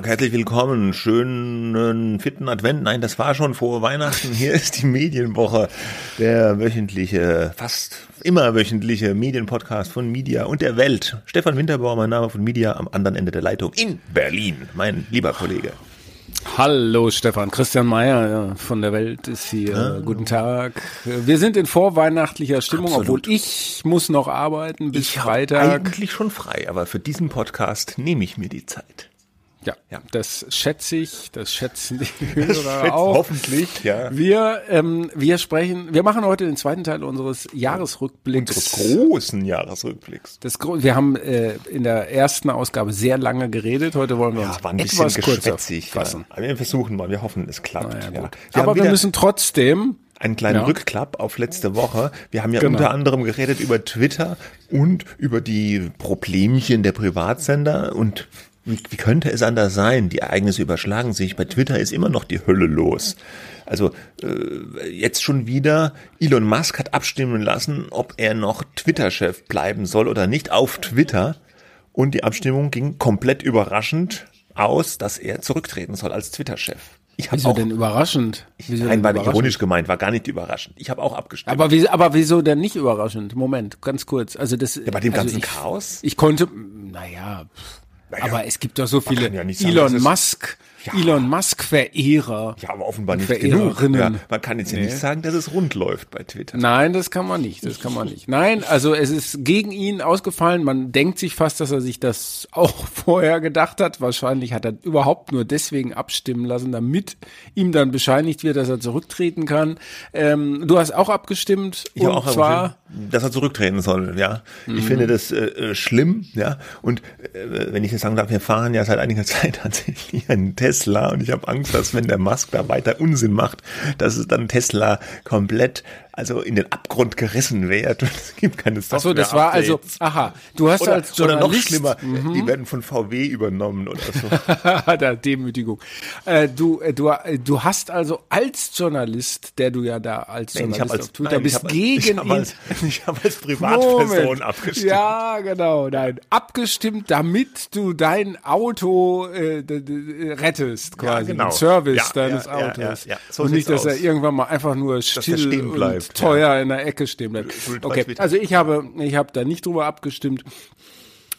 Tag, herzlich willkommen. Schönen fitten Advent. Nein, das war schon vor Weihnachten. Hier ist die Medienwoche, der wöchentliche, fast immer wöchentliche Medienpodcast von Media und der Welt. Stefan Winterbauer, mein Name von Media, am anderen Ende der Leitung in Berlin, mein lieber Kollege. Hallo Stefan, Christian Mayer von der Welt ist hier. Ah. Guten Tag. Wir sind in vorweihnachtlicher Stimmung, Absolut. obwohl ich muss noch arbeiten bis ich Freitag. Eigentlich schon frei, aber für diesen Podcast nehme ich mir die Zeit. Ja, ja, das schätze ich, das schätzen die Hörer auch. Hoffentlich, ja. Wir, ähm, wir sprechen, wir machen heute den zweiten Teil unseres Jahresrückblicks. Unseres großen Jahresrückblicks. Das, wir haben äh, in der ersten Ausgabe sehr lange geredet. Heute wollen wir ja, uns war ein etwas kürzer fassen. Ja. Wir versuchen mal, wir hoffen, es klappt. Ja. Wir Aber wir müssen trotzdem einen kleinen ja. Rückklapp auf letzte Woche. Wir haben ja genau. unter anderem geredet über Twitter und über die Problemchen der Privatsender und wie, wie könnte es anders sein? Die Ereignisse überschlagen sich. Bei Twitter ist immer noch die Hölle los. Also äh, jetzt schon wieder, Elon Musk hat abstimmen lassen, ob er noch Twitter-Chef bleiben soll oder nicht auf Twitter. Und die Abstimmung ging komplett überraschend aus, dass er zurücktreten soll als Twitter-Chef. Ich wieso auch, denn überraschend? Wieso nein, war nicht ironisch gemeint, war gar nicht überraschend. Ich habe auch abgestimmt. Aber, wie, aber wieso denn nicht überraschend? Moment, ganz kurz. Also das. Ja, bei dem also ganzen ich, Chaos. Ich konnte, naja. Naja, aber es gibt doch so viele ja Elon Musk ja. Elon Musk-Verehrer. Ja, aber offenbar nicht genug. Ja, man kann jetzt nee. ja nicht sagen, dass es rund läuft bei Twitter. Nein, das kann man nicht. Das kann man nicht. Nein, also es ist gegen ihn ausgefallen. Man denkt sich fast, dass er sich das auch vorher gedacht hat. Wahrscheinlich hat er überhaupt nur deswegen abstimmen lassen, damit ihm dann bescheinigt wird, dass er zurücktreten kann. Ähm, du hast auch abgestimmt. Ich und auch zwar, dass er zurücktreten soll. Ja, mhm. ich finde das äh, äh, schlimm. Ja, und äh, wenn ich jetzt sagen darf, wir fahren ja seit einiger Zeit tatsächlich einen Test Tesla und ich habe Angst, dass wenn der Musk da weiter Unsinn macht, dass es dann Tesla komplett also in den Abgrund gerissen wird und es gibt keine Software. Achso, das war also, aha, du hast oder, als Journalist. Oder noch schlimmer, mhm. die werden von VW übernommen oder so. der Demütigung. Äh, du, äh, du, äh, du hast also als Journalist, der du ja da als nein, Journalist als, auf Twitter nein, bist, gegen ich ihn. Als, ich habe als Privatperson Moment. abgestimmt. Ja, genau, nein. Abgestimmt, damit du dein Auto äh, rettest, quasi. Ja, genau. Service ja, deines ja, Autos. So und nicht, dass aus. er irgendwann mal einfach nur still bleibt teuer in der Ecke stehen bleibt. Okay, also ich habe, ich habe da nicht drüber abgestimmt.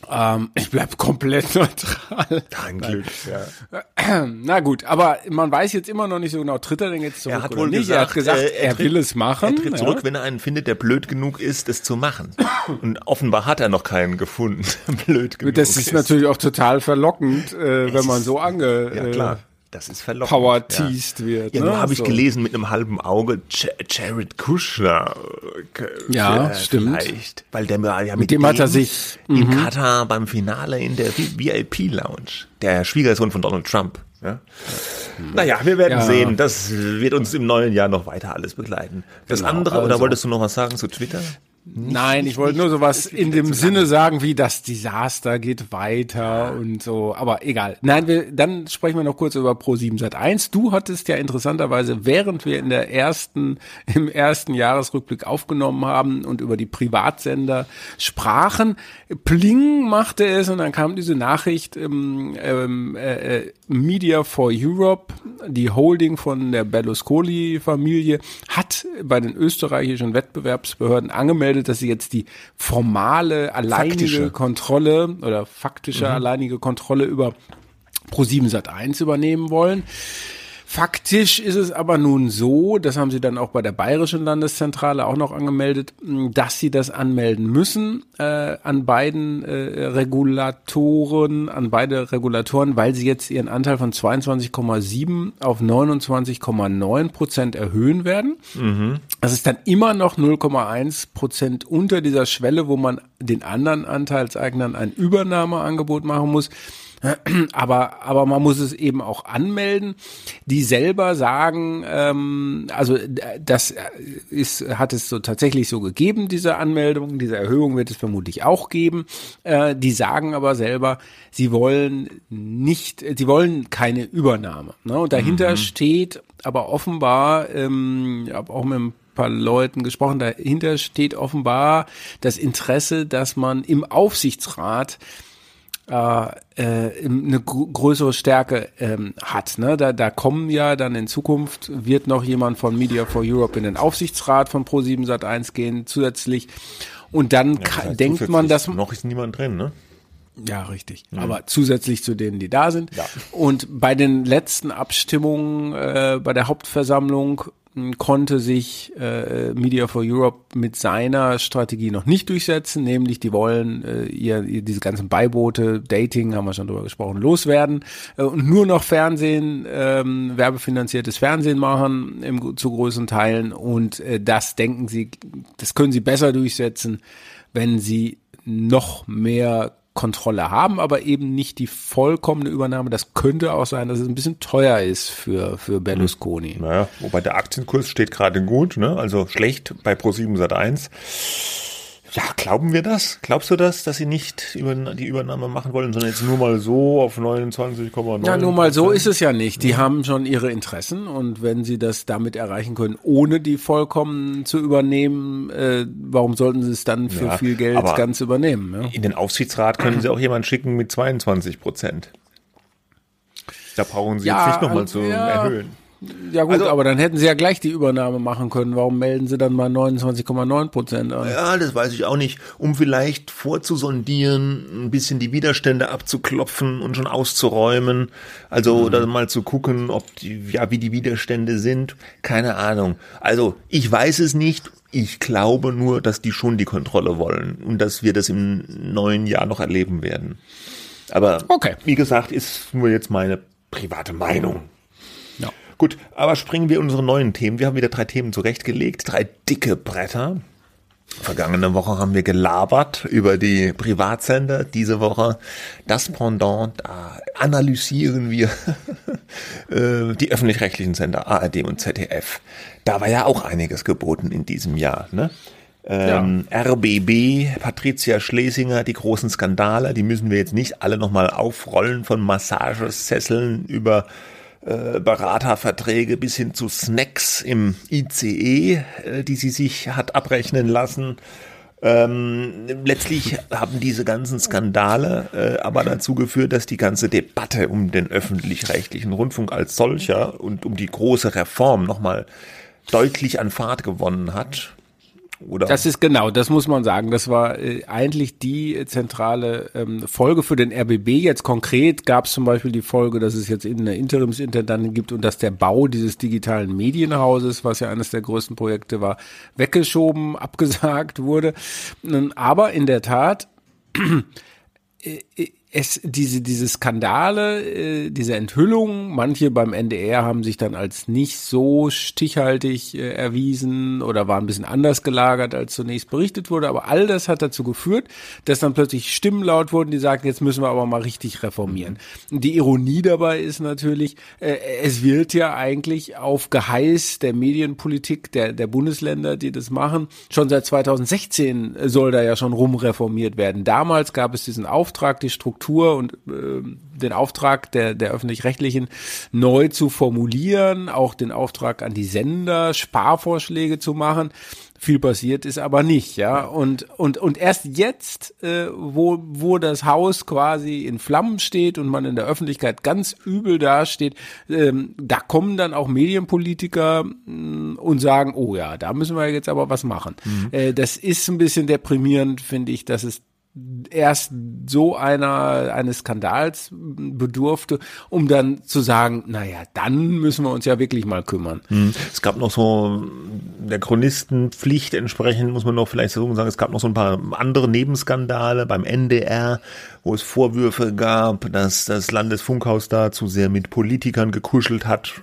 Ähm, ich bleib komplett neutral. Kein Glück, ja. Na gut, aber man weiß jetzt immer noch nicht so genau, tritt er denn jetzt zurück er hat wohl nicht? Gesagt, er hat gesagt, äh, er, er tritt, will es machen. Er tritt zurück, ja. wenn er einen findet, der blöd genug ist, es zu machen. Und offenbar hat er noch keinen gefunden, blöd genug Das ist, ist. natürlich auch total verlockend, äh, wenn man so ange... Ja, klar. Das ist verlockend. Power teased ja. wird. Ja, ne? habe ich so. gelesen mit einem halben Auge, Jared Kushner. Ja, stimmt. Vielleicht, weil der ja mit, mit dem, dem hat er sich in mhm. Katar beim Finale in der VIP Lounge, der Schwiegersohn von Donald Trump. Ja? Naja, wir werden ja. sehen. Das wird uns im neuen Jahr noch weiter alles begleiten. Das genau, andere, also. oder wolltest du noch was sagen zu Twitter? Nicht, Nein, ich wollte nur sowas in dem Sinne sagen, wie das Desaster geht weiter und so, aber egal. Nein, wir, dann sprechen wir noch kurz über Pro 7 Sat 1. Du hattest ja interessanterweise, während wir in der ersten, im ersten Jahresrückblick aufgenommen haben und über die Privatsender sprachen, Pling machte es und dann kam diese Nachricht, ähm, ähm, äh, Media for Europe, die Holding von der Berlusconi-Familie, hat bei den österreichischen Wettbewerbsbehörden angemeldet, gemeldet, dass sie jetzt die formale, alleinige Faktische. Kontrolle oder faktische mhm. alleinige Kontrolle über Pro7 Sat1 übernehmen wollen. Faktisch ist es aber nun so, das haben sie dann auch bei der Bayerischen Landeszentrale auch noch angemeldet, dass sie das anmelden müssen äh, an beiden äh, Regulatoren, an beide Regulatoren, weil sie jetzt ihren Anteil von 22,7 auf 29,9 Prozent erhöhen werden. Mhm. Das ist dann immer noch 0,1 Prozent unter dieser Schwelle, wo man den anderen Anteilseignern ein Übernahmeangebot machen muss. Aber, aber man muss es eben auch anmelden. Die selber sagen, ähm, also das ist, hat es so tatsächlich so gegeben, diese Anmeldung, diese Erhöhung wird es vermutlich auch geben. Äh, die sagen aber selber, sie wollen nicht, sie wollen keine Übernahme. Ne? Und dahinter mhm. steht aber offenbar, ähm, ich habe auch mit einem paar Leuten gesprochen, dahinter steht offenbar das Interesse, dass man im Aufsichtsrat äh, äh, eine größere Stärke ähm, hat. Ne? Da, da kommen ja dann in Zukunft, wird noch jemand von Media for Europe in den Aufsichtsrat von Pro7 Sat1 gehen, zusätzlich. Und dann ja, kann, denkt man, dass... Noch ist niemand drin, ne? Ja, richtig. Mhm. Aber zusätzlich zu denen, die da sind. Ja. Und bei den letzten Abstimmungen äh, bei der Hauptversammlung konnte sich äh, Media for Europe mit seiner Strategie noch nicht durchsetzen, nämlich die wollen äh, ihr, ihr diese ganzen Beiboote, Dating, haben wir schon drüber gesprochen, loswerden äh, und nur noch Fernsehen, ähm, werbefinanziertes Fernsehen machen im, zu großen Teilen. Und äh, das denken sie, das können sie besser durchsetzen, wenn sie noch mehr Kontrolle haben, aber eben nicht die vollkommene Übernahme. Das könnte auch sein, dass es ein bisschen teuer ist für, für Berlusconi. Naja, wobei der Aktienkurs steht gerade gut, ne? also schlecht bei Pro7 Sat1. Ja, glauben wir das? Glaubst du das, dass sie nicht über die Übernahme machen wollen, sondern jetzt nur mal so auf 29,9? Ja, nur mal so ist es ja nicht. Die ja. haben schon ihre Interessen und wenn sie das damit erreichen können, ohne die vollkommen zu übernehmen, äh, warum sollten sie es dann für ja, viel Geld ganz übernehmen? Ja? In den Aufsichtsrat können sie auch jemanden schicken mit 22 Prozent. Da brauchen sie jetzt nicht nochmal zu erhöhen. Ja gut, also, aber dann hätten sie ja gleich die Übernahme machen können. Warum melden sie dann mal 29,9 Prozent an? Ja, das weiß ich auch nicht. Um vielleicht vorzusondieren, ein bisschen die Widerstände abzuklopfen und schon auszuräumen. Also mhm. dann mal zu gucken, ob die, ja, wie die Widerstände sind. Keine Ahnung. Also ich weiß es nicht. Ich glaube nur, dass die schon die Kontrolle wollen und dass wir das im neuen Jahr noch erleben werden. Aber okay. wie gesagt, ist nur jetzt meine private Meinung. Gut, aber springen wir in unsere neuen Themen. Wir haben wieder drei Themen zurechtgelegt, drei dicke Bretter. Vergangene Woche haben wir gelabert über die Privatsender. Diese Woche das Pendant, da analysieren wir äh, die öffentlich-rechtlichen Sender ARD und ZDF. Da war ja auch einiges geboten in diesem Jahr. Ne? Ähm, ja. RBB, Patricia Schlesinger, die großen Skandale, die müssen wir jetzt nicht alle nochmal aufrollen von Massagesesseln über äh, Beraterverträge bis hin zu Snacks im ICE, äh, die sie sich hat abrechnen lassen. Ähm, letztlich haben diese ganzen Skandale äh, aber dazu geführt, dass die ganze Debatte um den öffentlich-rechtlichen Rundfunk als solcher und um die große Reform nochmal deutlich an Fahrt gewonnen hat. Oder? Das ist genau, das muss man sagen. Das war äh, eigentlich die zentrale ähm, Folge für den RBB. Jetzt konkret gab es zum Beispiel die Folge, dass es jetzt eine Interimsintendantin gibt und dass der Bau dieses digitalen Medienhauses, was ja eines der größten Projekte war, weggeschoben, abgesagt wurde. Aber in der Tat äh, äh, es diese diese Skandale, äh, diese Enthüllungen, manche beim NDR haben sich dann als nicht so stichhaltig äh, erwiesen oder waren ein bisschen anders gelagert, als zunächst berichtet wurde, aber all das hat dazu geführt, dass dann plötzlich Stimmen laut wurden, die sagten, jetzt müssen wir aber mal richtig reformieren. Und die Ironie dabei ist natürlich, äh, es wird ja eigentlich auf Geheiß der Medienpolitik der der Bundesländer, die das machen, schon seit 2016 soll da ja schon rumreformiert werden. Damals gab es diesen Auftrag, die Struktur Struktur und äh, den Auftrag der, der öffentlich-rechtlichen neu zu formulieren, auch den Auftrag an die Sender, Sparvorschläge zu machen. Viel passiert ist aber nicht, ja. Und, und, und erst jetzt, äh, wo, wo das Haus quasi in Flammen steht und man in der Öffentlichkeit ganz übel dasteht, ähm, da kommen dann auch Medienpolitiker mh, mm, und sagen, oh ja, da müssen wir jetzt aber was machen. Mhm. Äh, das ist ein bisschen deprimierend, finde ich, dass es erst so einer eines Skandals bedurfte, um dann zu sagen, naja, dann müssen wir uns ja wirklich mal kümmern. Hm. Es gab noch so der Chronistenpflicht entsprechend, muss man noch vielleicht so sagen, es gab noch so ein paar andere Nebenskandale beim NDR, wo es Vorwürfe gab, dass das Landesfunkhaus da zu sehr mit Politikern gekuschelt hat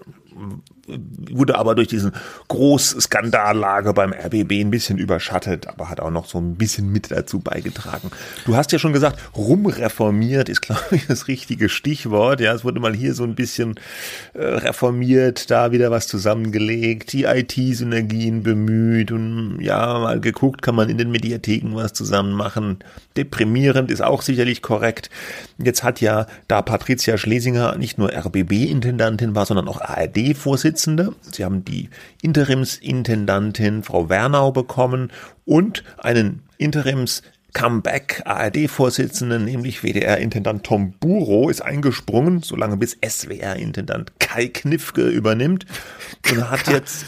wurde aber durch diesen Großskandallage beim RBB ein bisschen überschattet, aber hat auch noch so ein bisschen mit dazu beigetragen. Du hast ja schon gesagt, rumreformiert ist, glaube ich, das richtige Stichwort. Ja, es wurde mal hier so ein bisschen äh, reformiert, da wieder was zusammengelegt, die IT-Synergien bemüht und ja, mal geguckt, kann man in den Mediatheken was zusammen machen. Deprimierend ist auch sicherlich korrekt. Jetzt hat ja, da Patricia Schlesinger nicht nur RBB-Intendantin war, sondern auch ARD-Vorsitzende, Vorsitzende. Sie haben die Interimsintendantin Frau Wernau bekommen und einen Interims Comeback ARD-Vorsitzenden, nämlich WDR-Intendant Tom Buro, ist eingesprungen, solange bis SWR-Intendant Kai Knifke übernimmt und hat jetzt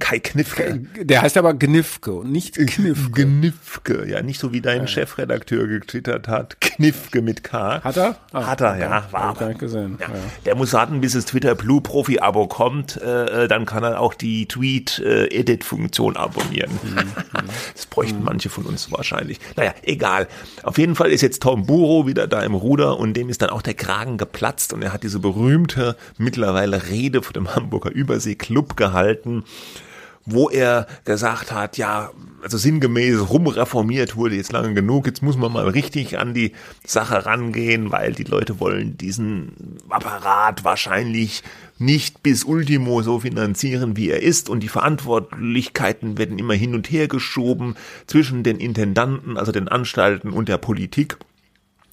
Kai Knifke. Der heißt aber Gnifke und nicht Knifke. Gnifke, ja, nicht so wie dein ja. Chefredakteur getwittert hat. Knifke mit K. Hat er? Ah, hat er, ja, war aber. Gesehen. Ja. Ja. Der muss warten, bis das Twitter Blue Profi Abo kommt, äh, dann kann er auch die Tweet äh, Edit Funktion abonnieren. Mhm. das bräuchten mhm. manche von uns wahrscheinlich. Naja, egal. Auf jeden Fall ist jetzt Tom Buro wieder da im Ruder und dem ist dann auch der Kragen geplatzt und er hat diese berühmte mittlerweile Rede vor dem Hamburger Übersee Club gehalten wo er gesagt hat, ja, also sinngemäß rumreformiert wurde jetzt lange genug, jetzt muss man mal richtig an die Sache rangehen, weil die Leute wollen diesen Apparat wahrscheinlich nicht bis Ultimo so finanzieren, wie er ist und die Verantwortlichkeiten werden immer hin und her geschoben zwischen den Intendanten, also den Anstalten und der Politik.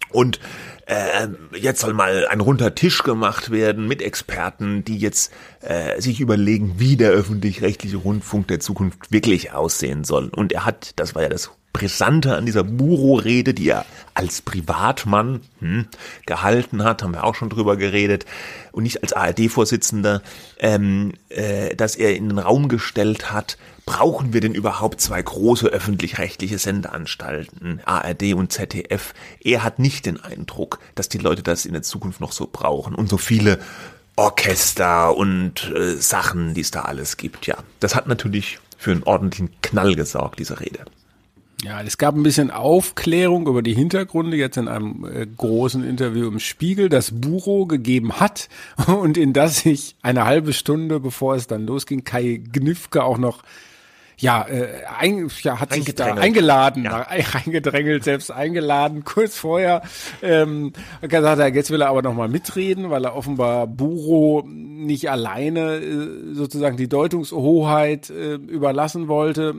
Und äh, jetzt soll mal ein runder Tisch gemacht werden mit Experten, die jetzt äh, sich überlegen, wie der öffentlich-rechtliche Rundfunk der Zukunft wirklich aussehen soll. Und er hat, das war ja das Brisante an dieser Buro-Rede, die er als Privatmann hm, gehalten hat, haben wir auch schon drüber geredet, und nicht als ARD-Vorsitzender, ähm, äh, dass er in den Raum gestellt hat, brauchen wir denn überhaupt zwei große öffentlich-rechtliche Sendeanstalten, ARD und ZDF? Er hat nicht den Eindruck, dass die Leute das in der Zukunft noch so brauchen und so viele Orchester und äh, Sachen, die es da alles gibt. Ja, das hat natürlich für einen ordentlichen Knall gesorgt, diese Rede. Ja, es gab ein bisschen Aufklärung über die Hintergründe jetzt in einem äh, großen Interview im Spiegel, das Buro gegeben hat. Und in das sich eine halbe Stunde bevor es dann losging, Kai Gnifke auch noch ja, äh, ein, ja hat sich da eingeladen, ja. reingedrängelt, selbst eingeladen, kurz vorher. Ähm, gesagt, er, jetzt will er aber nochmal mitreden, weil er offenbar Buro nicht alleine äh, sozusagen die Deutungshoheit äh, überlassen wollte.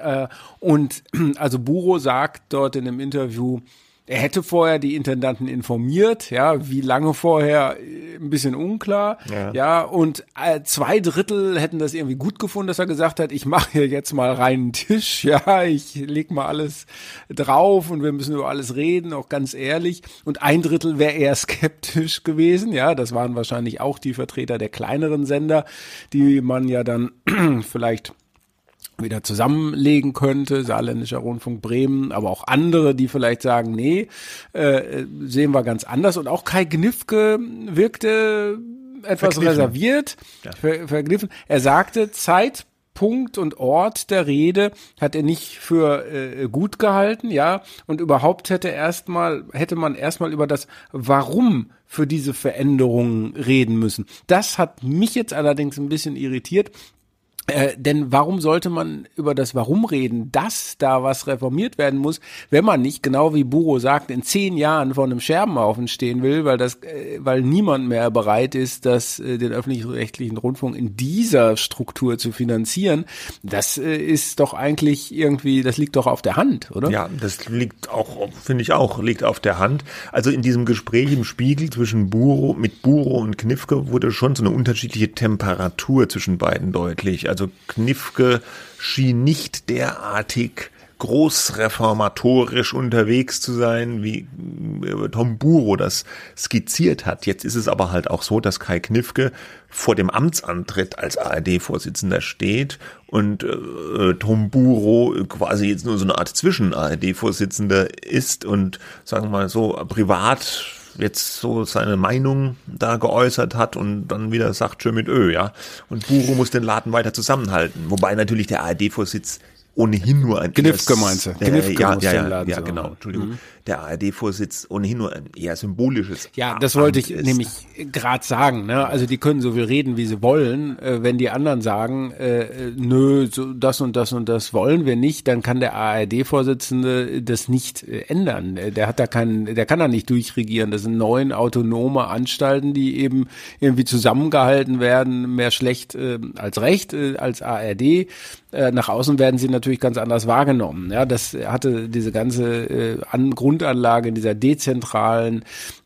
Äh, und also Buro sagt dort in dem Interview, er hätte vorher die Intendanten informiert, ja, wie lange vorher, äh, ein bisschen unklar, ja, ja und äh, zwei Drittel hätten das irgendwie gut gefunden, dass er gesagt hat, ich mache hier jetzt mal reinen Tisch, ja, ich leg mal alles drauf und wir müssen über alles reden, auch ganz ehrlich. Und ein Drittel wäre eher skeptisch gewesen, ja, das waren wahrscheinlich auch die Vertreter der kleineren Sender, die man ja dann vielleicht wieder zusammenlegen könnte, Saarländischer Rundfunk Bremen, aber auch andere, die vielleicht sagen, nee, äh, sehen wir ganz anders. Und auch Kai Gnifke wirkte etwas verkniffen. reserviert, ja. ver verkniffen. Er sagte, Zeitpunkt und Ort der Rede hat er nicht für äh, gut gehalten, ja, und überhaupt hätte erstmal hätte man erstmal über das Warum für diese Veränderungen reden müssen. Das hat mich jetzt allerdings ein bisschen irritiert, äh, denn warum sollte man über das Warum reden, dass da was reformiert werden muss, wenn man nicht, genau wie Buro sagt, in zehn Jahren vor einem Scherbenhaufen stehen will, weil das, äh, weil niemand mehr bereit ist, das, äh, den öffentlich-rechtlichen Rundfunk in dieser Struktur zu finanzieren. Das äh, ist doch eigentlich irgendwie, das liegt doch auf der Hand, oder? Ja, das liegt auch, finde ich auch, liegt auf der Hand. Also in diesem Gespräch im Spiegel zwischen Buro, mit Buro und Knifke wurde schon so eine unterschiedliche Temperatur zwischen beiden deutlich. Also Knifke schien nicht derartig großreformatorisch unterwegs zu sein, wie äh, Tom Buro das skizziert hat. Jetzt ist es aber halt auch so, dass Kai Knifke vor dem Amtsantritt als ARD-Vorsitzender steht und äh, Tom Buro quasi jetzt nur so eine Art Zwischen-ARD-Vorsitzender ist und sagen wir mal so privat jetzt so seine Meinung da geäußert hat und dann wieder sagt, schön mit Ö, ja. Und Buro muss den Laden weiter zusammenhalten. Wobei natürlich der ARD-Vorsitz ohnehin nur ein Knifke meinst du? Knifke ja, ja, ja, ja, genau, Entschuldigung. Mhm der ARD-Vorsitz ohnehin nur ein eher symbolisches. Ja, das wollte ich ist. nämlich gerade sagen. Ne? Also die können so viel reden, wie sie wollen. Äh, wenn die anderen sagen, äh, nö, so das und das und das wollen wir nicht, dann kann der ARD-Vorsitzende das nicht äh, ändern. Äh, der hat da keinen, der kann da nicht durchregieren. Das sind neun autonome Anstalten, die eben irgendwie zusammengehalten werden, mehr schlecht äh, als recht, äh, als ARD. Äh, nach außen werden sie natürlich ganz anders wahrgenommen. Ja, das hatte diese ganze äh, Grund Grundanlage in dieser dezentralen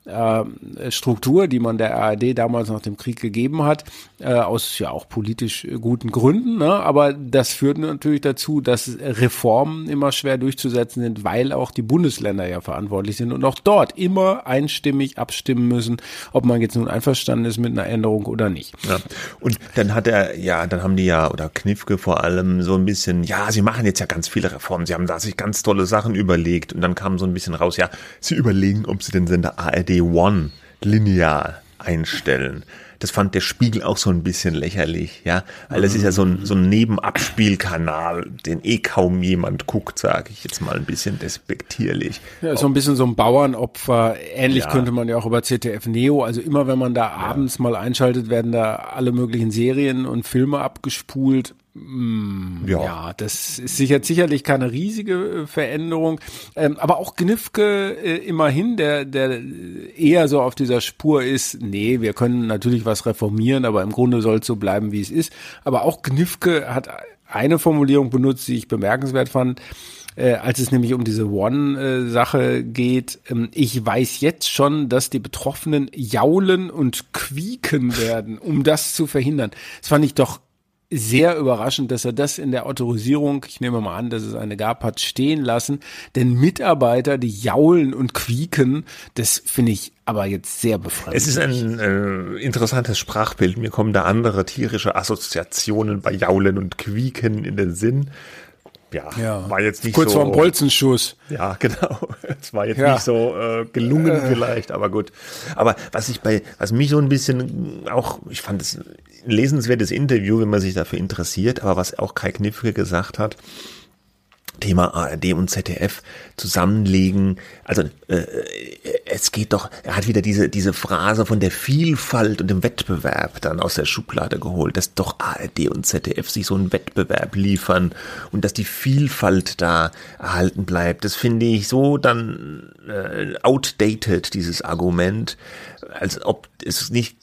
äh, Struktur, die man der ARD damals nach dem Krieg gegeben hat, äh, aus ja auch politisch guten Gründen. Ne? Aber das führt natürlich dazu, dass Reformen immer schwer durchzusetzen sind, weil auch die Bundesländer ja verantwortlich sind und auch dort immer einstimmig abstimmen müssen, ob man jetzt nun einverstanden ist mit einer Änderung oder nicht. Ja. Und dann hat er, ja, dann haben die ja, oder Knifke vor allem so ein bisschen, ja, sie machen jetzt ja ganz viele Reformen, sie haben da sich ganz tolle Sachen überlegt und dann kam so ein bisschen raus, ja, sie überlegen, ob sie den Sender ARD One linear einstellen. Das fand der Spiegel auch so ein bisschen lächerlich, ja, weil das ist ja so ein, so ein Nebenabspielkanal, den eh kaum jemand guckt, sage ich jetzt mal ein bisschen despektierlich. Ja, so ein bisschen so ein Bauernopfer. Ähnlich ja. könnte man ja auch über ZDF Neo, also immer wenn man da ja. abends mal einschaltet, werden da alle möglichen Serien und Filme abgespult. Mm, ja. ja, das ist sicher, sicherlich keine riesige äh, Veränderung. Ähm, aber auch Gnifke äh, immerhin, der, der eher so auf dieser Spur ist, nee, wir können natürlich was reformieren, aber im Grunde soll es so bleiben, wie es ist. Aber auch Gnifke hat eine Formulierung benutzt, die ich bemerkenswert fand. Äh, als es nämlich um diese One-Sache geht. Ähm, ich weiß jetzt schon, dass die Betroffenen jaulen und quieken werden, um das zu verhindern. Das fand ich doch sehr überraschend, dass er das in der Autorisierung, ich nehme mal an, dass es eine gab, hat stehen lassen. Denn Mitarbeiter, die jaulen und quieken, das finde ich aber jetzt sehr befremdlich. Es ist ein äh, interessantes Sprachbild. Mir kommen da andere tierische Assoziationen bei Jaulen und Quieken in den Sinn ja, ja, war jetzt nicht Kurz so. Kurz vorm Bolzenschuss. Ja, genau. Es war jetzt ja. nicht so äh, gelungen äh. vielleicht, aber gut. Aber was ich bei, was mich so ein bisschen auch, ich fand es lesenswertes Interview, wenn man sich dafür interessiert, aber was auch Kai Knifke gesagt hat, Thema ARD und ZDF zusammenlegen. Also äh, es geht doch, er hat wieder diese, diese Phrase von der Vielfalt und dem Wettbewerb dann aus der Schublade geholt, dass doch ARD und ZDF sich so einen Wettbewerb liefern und dass die Vielfalt da erhalten bleibt. Das finde ich so dann äh, outdated, dieses Argument, als ob es nicht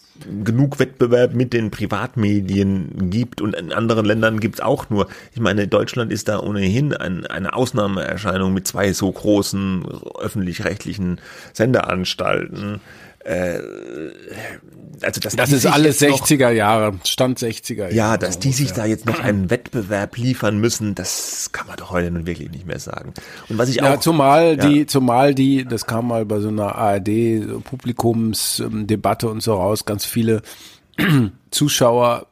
genug Wettbewerb mit den Privatmedien gibt und in anderen Ländern gibt's auch nur. Ich meine, Deutschland ist da ohnehin ein, eine Ausnahmeerscheinung mit zwei so großen öffentlich-rechtlichen Senderanstalten. Äh, also dass das ist alles 60er Jahre, Stand 60er Jahre. Ja, dass die sich da jetzt noch einen Wettbewerb liefern müssen, das kann man doch heute nun wirklich nicht mehr sagen. Und was ich ja, auch zumal ja. die zumal die, das kam mal bei so einer ARD Publikumsdebatte und so raus, ganz viele Zuschauer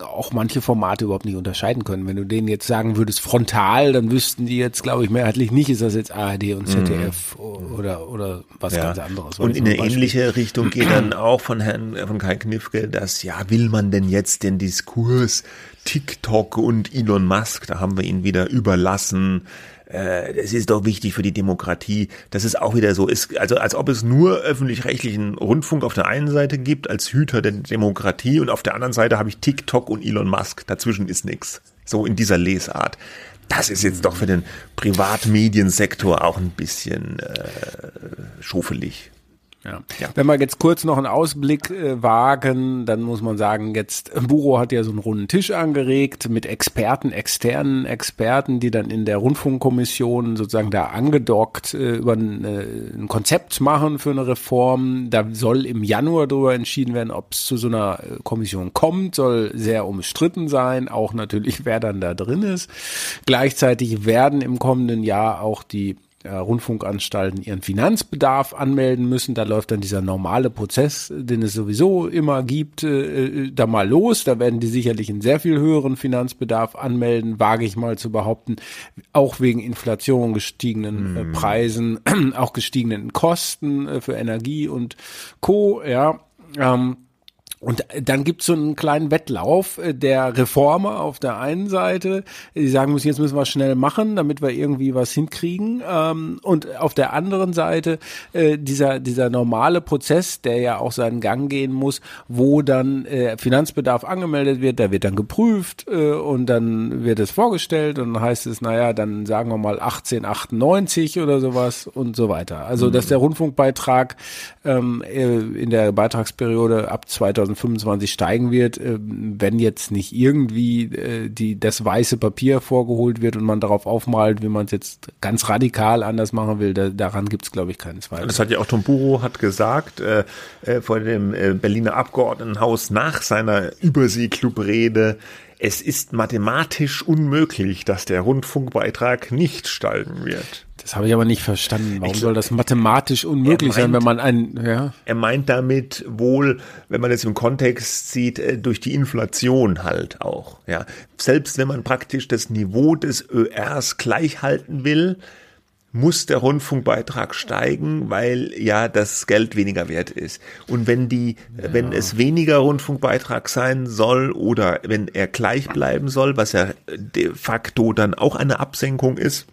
auch manche Formate überhaupt nicht unterscheiden können. Wenn du denen jetzt sagen würdest frontal, dann wüssten die jetzt, glaube ich, mehrheitlich nicht, ist das jetzt ARD und ZDF mm. oder oder was ja. ganz anderes. Und in eine ähnliche Richtung geht dann auch von Herrn von Kai Knifke, dass ja will man denn jetzt den Diskurs TikTok und Elon Musk, da haben wir ihn wieder überlassen äh, es ist doch wichtig für die Demokratie, dass es auch wieder so ist, also als ob es nur öffentlich-rechtlichen Rundfunk auf der einen Seite gibt als Hüter der Demokratie und auf der anderen Seite habe ich TikTok und Elon Musk, dazwischen ist nichts. So in dieser Lesart. Das ist jetzt doch für den Privatmediensektor auch ein bisschen äh, schofelig. Ja. ja. Wenn wir jetzt kurz noch einen Ausblick äh, wagen, dann muss man sagen, jetzt Buro hat ja so einen runden Tisch angeregt mit Experten, externen Experten, die dann in der Rundfunkkommission sozusagen da angedockt äh, über ein, äh, ein, Konzept machen für eine Reform. Da soll im Januar darüber entschieden werden, ob es zu so einer äh, Kommission kommt, soll sehr umstritten sein, auch natürlich wer dann da drin ist. Gleichzeitig werden im kommenden Jahr auch die äh, Rundfunkanstalten ihren Finanzbedarf anmelden müssen. Da läuft dann dieser normale Prozess, den es sowieso immer gibt, äh, äh, da mal los. Da werden die sicherlich einen sehr viel höheren Finanzbedarf anmelden, wage ich mal zu behaupten. Auch wegen Inflation, gestiegenen äh, mm. Preisen, auch gestiegenen Kosten äh, für Energie und Co. Ja. Ähm, und dann gibt's so einen kleinen Wettlauf äh, der Reformer auf der einen Seite, die sagen müssen, jetzt müssen wir schnell machen, damit wir irgendwie was hinkriegen. Ähm, und auf der anderen Seite äh, dieser, dieser normale Prozess, der ja auch seinen Gang gehen muss, wo dann äh, Finanzbedarf angemeldet wird, der wird dann geprüft und dann wird es vorgestellt und dann heißt es, naja, dann sagen wir mal 1898 oder sowas und so weiter. Also, dass mhm. der Rundfunkbeitrag ähm, in der Beitragsperiode ab 2000 2025 steigen wird, äh, wenn jetzt nicht irgendwie äh, die, das weiße Papier vorgeholt wird und man darauf aufmalt, wie man es jetzt ganz radikal anders machen will, da, daran gibt es, glaube ich, keinen Zweifel. Das hat ja auch Tomburo hat gesagt äh, äh, vor dem äh, Berliner Abgeordnetenhaus nach seiner Überseeklub-Rede, es ist mathematisch unmöglich, dass der Rundfunkbeitrag nicht steigen wird. Das habe ich aber nicht verstanden. Warum ich, soll das mathematisch unmöglich meint, sein, wenn man ein, ja? Er meint damit wohl, wenn man es im Kontext sieht, äh, durch die Inflation halt auch, ja. Selbst wenn man praktisch das Niveau des ÖRs gleich halten will, muss der Rundfunkbeitrag steigen, weil ja das Geld weniger wert ist. Und wenn die, ja. wenn es weniger Rundfunkbeitrag sein soll oder wenn er gleich bleiben soll, was ja de facto dann auch eine Absenkung ist,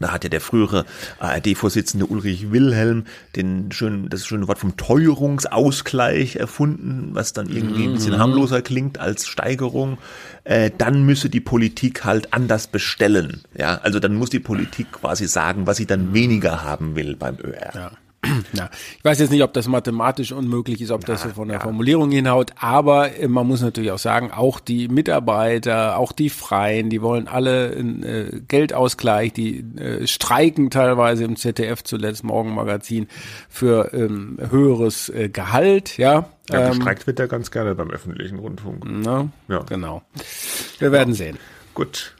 da hat ja der frühere ARD-Vorsitzende Ulrich Wilhelm den schönen, das schöne Wort vom Teuerungsausgleich erfunden, was dann irgendwie ein bisschen mhm. harmloser klingt als Steigerung. Äh, dann müsse die Politik halt anders bestellen. Ja, also dann muss die Politik quasi sagen, was sie dann weniger haben will beim ÖR. Ja. Ja, ich weiß jetzt nicht, ob das mathematisch unmöglich ist, ob das so von der ja. Formulierung hinhaut, aber äh, man muss natürlich auch sagen, auch die Mitarbeiter, auch die Freien, die wollen alle äh, Geldausgleich, die äh, streiken teilweise im ZDF zuletzt Morgenmagazin für ähm, höheres äh, Gehalt, ja. Ja, ähm, gestreikt wird ja ganz gerne beim öffentlichen Rundfunk. Na, ja. Genau. Wir werden sehen. Gut.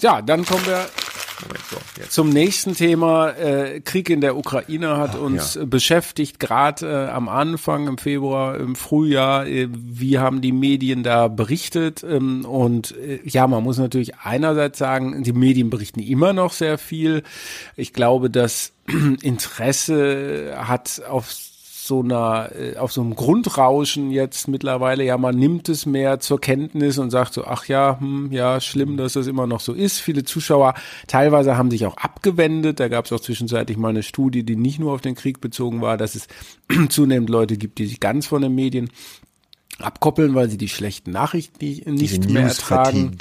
Ja, dann kommen wir Moment, so, zum nächsten Thema. Äh, Krieg in der Ukraine hat Ach, uns ja. beschäftigt, gerade äh, am Anfang, im Februar, im Frühjahr. Äh, wie haben die Medien da berichtet? Ähm, und äh, ja, man muss natürlich einerseits sagen, die Medien berichten immer noch sehr viel. Ich glaube, das Interesse hat auf so einer, äh, auf so einem Grundrauschen jetzt mittlerweile, ja, man nimmt es mehr zur Kenntnis und sagt so, ach ja, hm, ja, schlimm, dass das immer noch so ist. Viele Zuschauer teilweise haben sich auch abgewendet. Da gab es auch zwischenzeitlich mal eine Studie, die nicht nur auf den Krieg bezogen war, dass es zunehmend Leute gibt, die sich ganz von den Medien abkoppeln, weil sie die schlechten Nachrichten nicht, nicht mehr ertragen.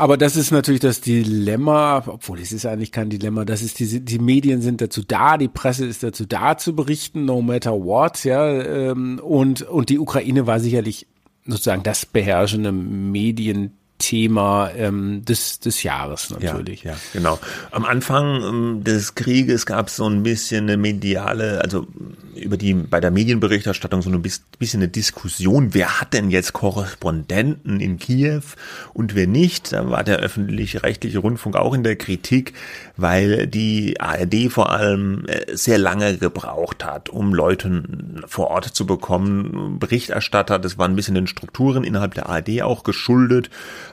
Aber das ist natürlich das Dilemma, obwohl es ist eigentlich kein Dilemma, das ist die, die Medien sind dazu da, die Presse ist dazu da zu berichten, no matter what, ja, ähm, und, und die Ukraine war sicherlich sozusagen das beherrschende Medien Thema ähm, des, des Jahres natürlich. Ja, ja, genau. Am Anfang ähm, des Krieges gab es so ein bisschen eine mediale, also über die bei der Medienberichterstattung so ein bisschen eine Diskussion, wer hat denn jetzt Korrespondenten in Kiew und wer nicht. Da war der öffentlich-rechtliche Rundfunk auch in der Kritik, weil die ARD vor allem äh, sehr lange gebraucht hat, um Leute vor Ort zu bekommen. Berichterstatter, das war ein bisschen den Strukturen innerhalb der ARD auch geschuldet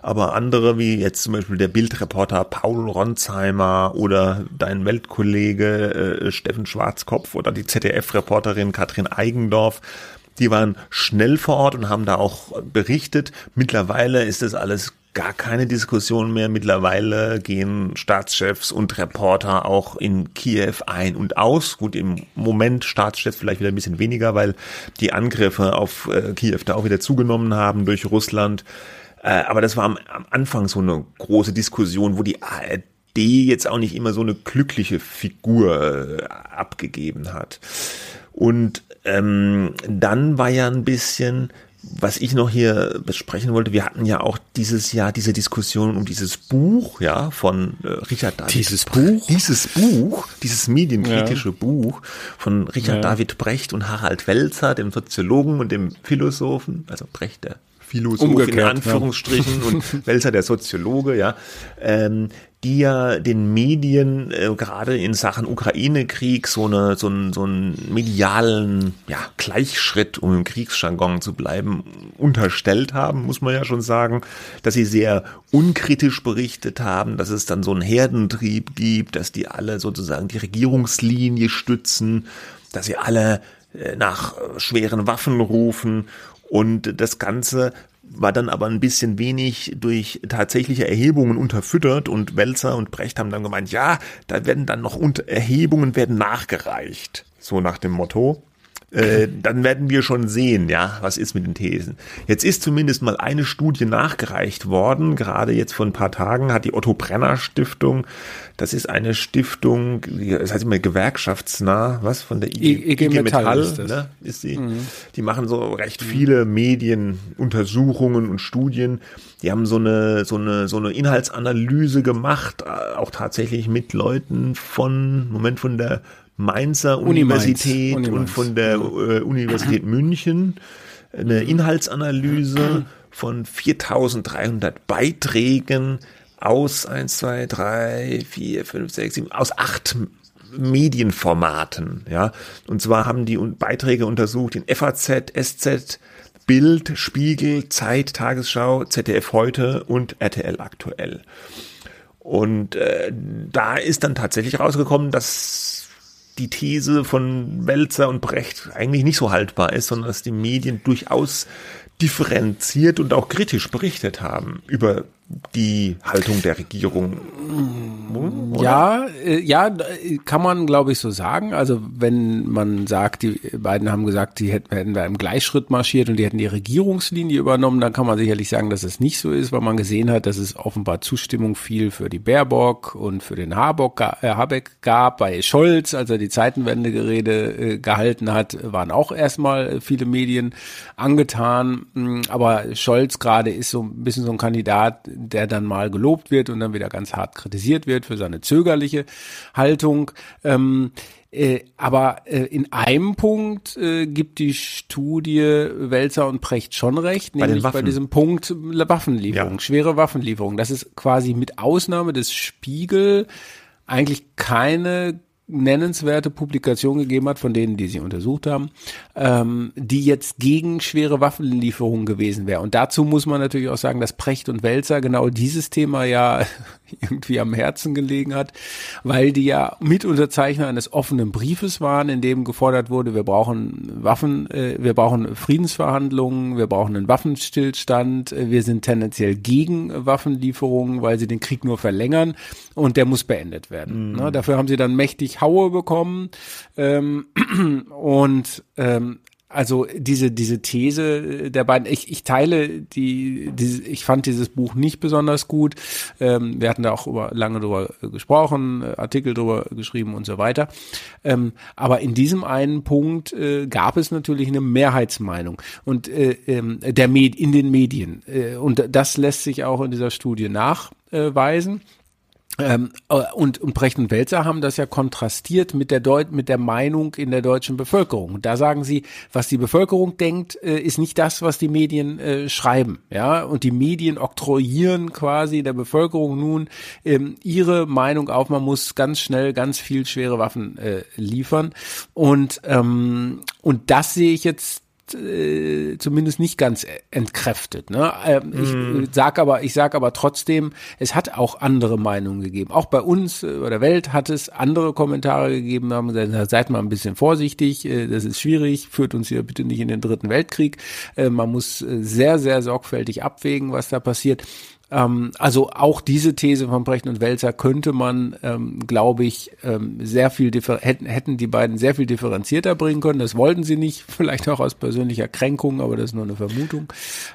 aber andere, wie jetzt zum Beispiel der Bildreporter Paul Ronsheimer oder dein Weltkollege äh, Steffen Schwarzkopf oder die ZDF-Reporterin Katrin Eigendorf, die waren schnell vor Ort und haben da auch berichtet. Mittlerweile ist das alles gar keine Diskussion mehr. Mittlerweile gehen Staatschefs und Reporter auch in Kiew ein und aus. Gut, im Moment Staatschefs vielleicht wieder ein bisschen weniger, weil die Angriffe auf äh, Kiew da auch wieder zugenommen haben durch Russland. Äh, aber das war am, am Anfang so eine große Diskussion, wo die ARD jetzt auch nicht immer so eine glückliche Figur äh, abgegeben hat. Und ähm, dann war ja ein bisschen, was ich noch hier besprechen wollte, wir hatten ja auch dieses Jahr diese Diskussion um dieses Buch, ja, von äh, Richard David. Dieses Buch? Dieses Buch, dieses medienkritische ja. Buch von Richard ja. David Brecht und Harald Welzer, dem Soziologen und dem Philosophen, also Brecht, der Philosoph Umgekehrt, in Anführungsstrichen ja. und Welser der Soziologe, ja, ähm, die ja den Medien äh, gerade in Sachen Ukraine-Krieg so eine so einen so einen medialen ja, Gleichschritt, um im Kriegsjargon zu bleiben, unterstellt haben, muss man ja schon sagen, dass sie sehr unkritisch berichtet haben, dass es dann so einen Herdentrieb gibt, dass die alle sozusagen die Regierungslinie stützen, dass sie alle äh, nach schweren Waffen rufen und das Ganze war dann aber ein bisschen wenig durch tatsächliche Erhebungen unterfüttert und Welzer und Brecht haben dann gemeint, ja, da werden dann noch Erhebungen werden nachgereicht. So nach dem Motto. Äh, dann werden wir schon sehen, ja, was ist mit den Thesen. Jetzt ist zumindest mal eine Studie nachgereicht worden, gerade jetzt vor ein paar Tagen hat die Otto Brenner Stiftung, das ist eine Stiftung, das heißt immer gewerkschaftsnah, was von der IG, IG, Metall, Metall ist, ne, ist die. Mhm. Die machen so recht viele Medienuntersuchungen und Studien. Die haben so eine so eine so eine Inhaltsanalyse gemacht, äh, auch tatsächlich mit Leuten von Moment von der Mainzer Uni Universität Mainz. und von der äh, Universität München eine Inhaltsanalyse von 4300 Beiträgen aus 1, 2, 3, 4, 5, 6, 7, aus acht Medienformaten, ja. Und zwar haben die Beiträge untersucht in FAZ, SZ, Bild, Spiegel, Zeit, Tagesschau, ZDF heute und RTL aktuell. Und äh, da ist dann tatsächlich rausgekommen, dass die These von Welzer und Brecht eigentlich nicht so haltbar ist, sondern dass die Medien durchaus differenziert und auch kritisch berichtet haben über die Haltung der Regierung. Oder? Ja, äh, ja, kann man glaube ich so sagen. Also wenn man sagt, die beiden haben gesagt, die hätten, hätten da im Gleichschritt marschiert und die hätten die Regierungslinie übernommen, dann kann man sicherlich sagen, dass es nicht so ist, weil man gesehen hat, dass es offenbar Zustimmung viel für die Baerbock und für den Habeck, äh, Habeck gab. Bei Scholz, als er die Zeitenwende-Gerede äh, gehalten hat, waren auch erstmal viele Medien angetan. Mm, aber Scholz gerade ist so ein bisschen so ein Kandidat, der dann mal gelobt wird und dann wieder ganz hart kritisiert wird für seine zögerliche Haltung. Ähm, äh, aber äh, in einem Punkt äh, gibt die Studie Welzer und Precht schon recht, nämlich bei, bei diesem Punkt Waffenlieferung, ja. schwere Waffenlieferung. Das ist quasi mit Ausnahme des Spiegel eigentlich keine nennenswerte Publikation gegeben hat, von denen, die sie untersucht haben, ähm, die jetzt gegen schwere Waffenlieferungen gewesen wäre. Und dazu muss man natürlich auch sagen, dass Precht und Welzer genau dieses Thema ja irgendwie am Herzen gelegen hat, weil die ja Mitunterzeichner eines offenen Briefes waren, in dem gefordert wurde, wir brauchen Waffen, äh, wir brauchen Friedensverhandlungen, wir brauchen einen Waffenstillstand, äh, wir sind tendenziell gegen Waffenlieferungen, weil sie den Krieg nur verlängern und der muss beendet werden. Mhm. Ne, dafür haben sie dann mächtig Haue bekommen ähm, und ähm, also diese diese These der beiden, ich, ich teile die, diese, ich fand dieses Buch nicht besonders gut. Ähm, wir hatten da auch über, lange drüber gesprochen, Artikel drüber geschrieben und so weiter. Ähm, aber in diesem einen Punkt äh, gab es natürlich eine Mehrheitsmeinung und äh, ähm, der Med in den Medien äh, und das lässt sich auch in dieser Studie nachweisen. Ähm, äh, und, und Brecht und Welzer haben das ja kontrastiert mit der Deut mit der Meinung in der deutschen Bevölkerung. Da sagen sie, was die Bevölkerung denkt, äh, ist nicht das, was die Medien äh, schreiben. Ja, und die Medien oktroyieren quasi der Bevölkerung nun ähm, ihre Meinung auf, man muss ganz schnell ganz viel schwere Waffen äh, liefern. Und ähm, und das sehe ich jetzt äh, zumindest nicht ganz entkräftet. Ne? Ähm, mm. Ich sag aber, ich sag aber trotzdem, es hat auch andere Meinungen gegeben. Auch bei uns äh, bei der Welt hat es andere Kommentare gegeben, haben gesagt, seid mal ein bisschen vorsichtig, äh, das ist schwierig, führt uns hier bitte nicht in den dritten Weltkrieg. Äh, man muss äh, sehr, sehr sorgfältig abwägen, was da passiert. Ähm, also auch diese These von Brecht und Welzer könnte man, ähm, glaube ich, ähm, sehr viel hätten, hätten die beiden sehr viel differenzierter bringen können. Das wollten sie nicht, vielleicht auch aus persönlicher Kränkung, aber das ist nur eine Vermutung.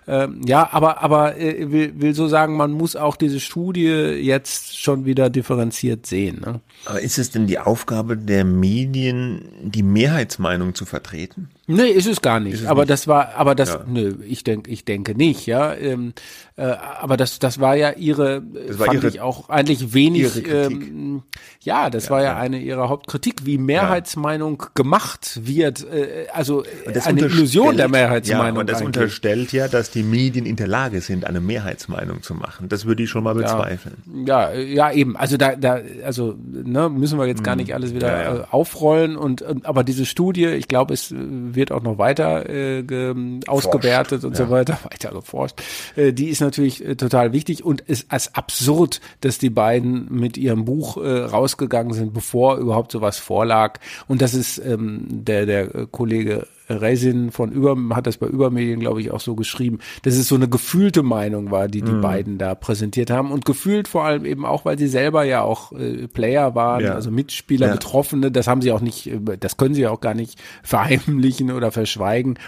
Ähm, ja, aber aber äh, will, will so sagen, man muss auch diese Studie jetzt schon wieder differenziert sehen. Ne? Aber ist es denn die Aufgabe der Medien, die Mehrheitsmeinung zu vertreten? Nee, ist es gar nicht. Es aber nicht. das war, aber das, ja. nö, ich denke, ich denke nicht, ja. Ähm, äh, aber das, das war ja ihre, das war fand ihre, ich auch eigentlich wenig, ähm, ja, das ja, war ja, ja, eine ihrer Hauptkritik, wie Mehrheitsmeinung gemacht wird, äh, also eine Illusion der Mehrheitsmeinung. Ja, und das eigentlich. unterstellt ja, dass die Medien in der Lage sind, eine Mehrheitsmeinung zu machen. Das würde ich schon mal bezweifeln. Ja, ja, eben. Also da, da, also ne, müssen wir jetzt gar hm. nicht alles wieder äh, aufrollen und, aber diese Studie, ich glaube, es wird auch noch weiter äh, ge, ausgewertet und ja. so weiter, weiter geforscht. Äh, die ist natürlich äh, total wichtig und ist als absurd, dass die beiden mit ihrem Buch äh, rausgegangen sind, bevor überhaupt sowas vorlag. Und das ist ähm, der, der Kollege Resin von Über hat das bei Übermedien, glaube ich, auch so geschrieben, dass es so eine gefühlte Meinung war, die die mm. beiden da präsentiert haben und gefühlt vor allem eben auch, weil sie selber ja auch äh, Player waren, ja. also Mitspieler, ja. Betroffene, das haben sie auch nicht, äh, das können sie auch gar nicht verheimlichen oder verschweigen,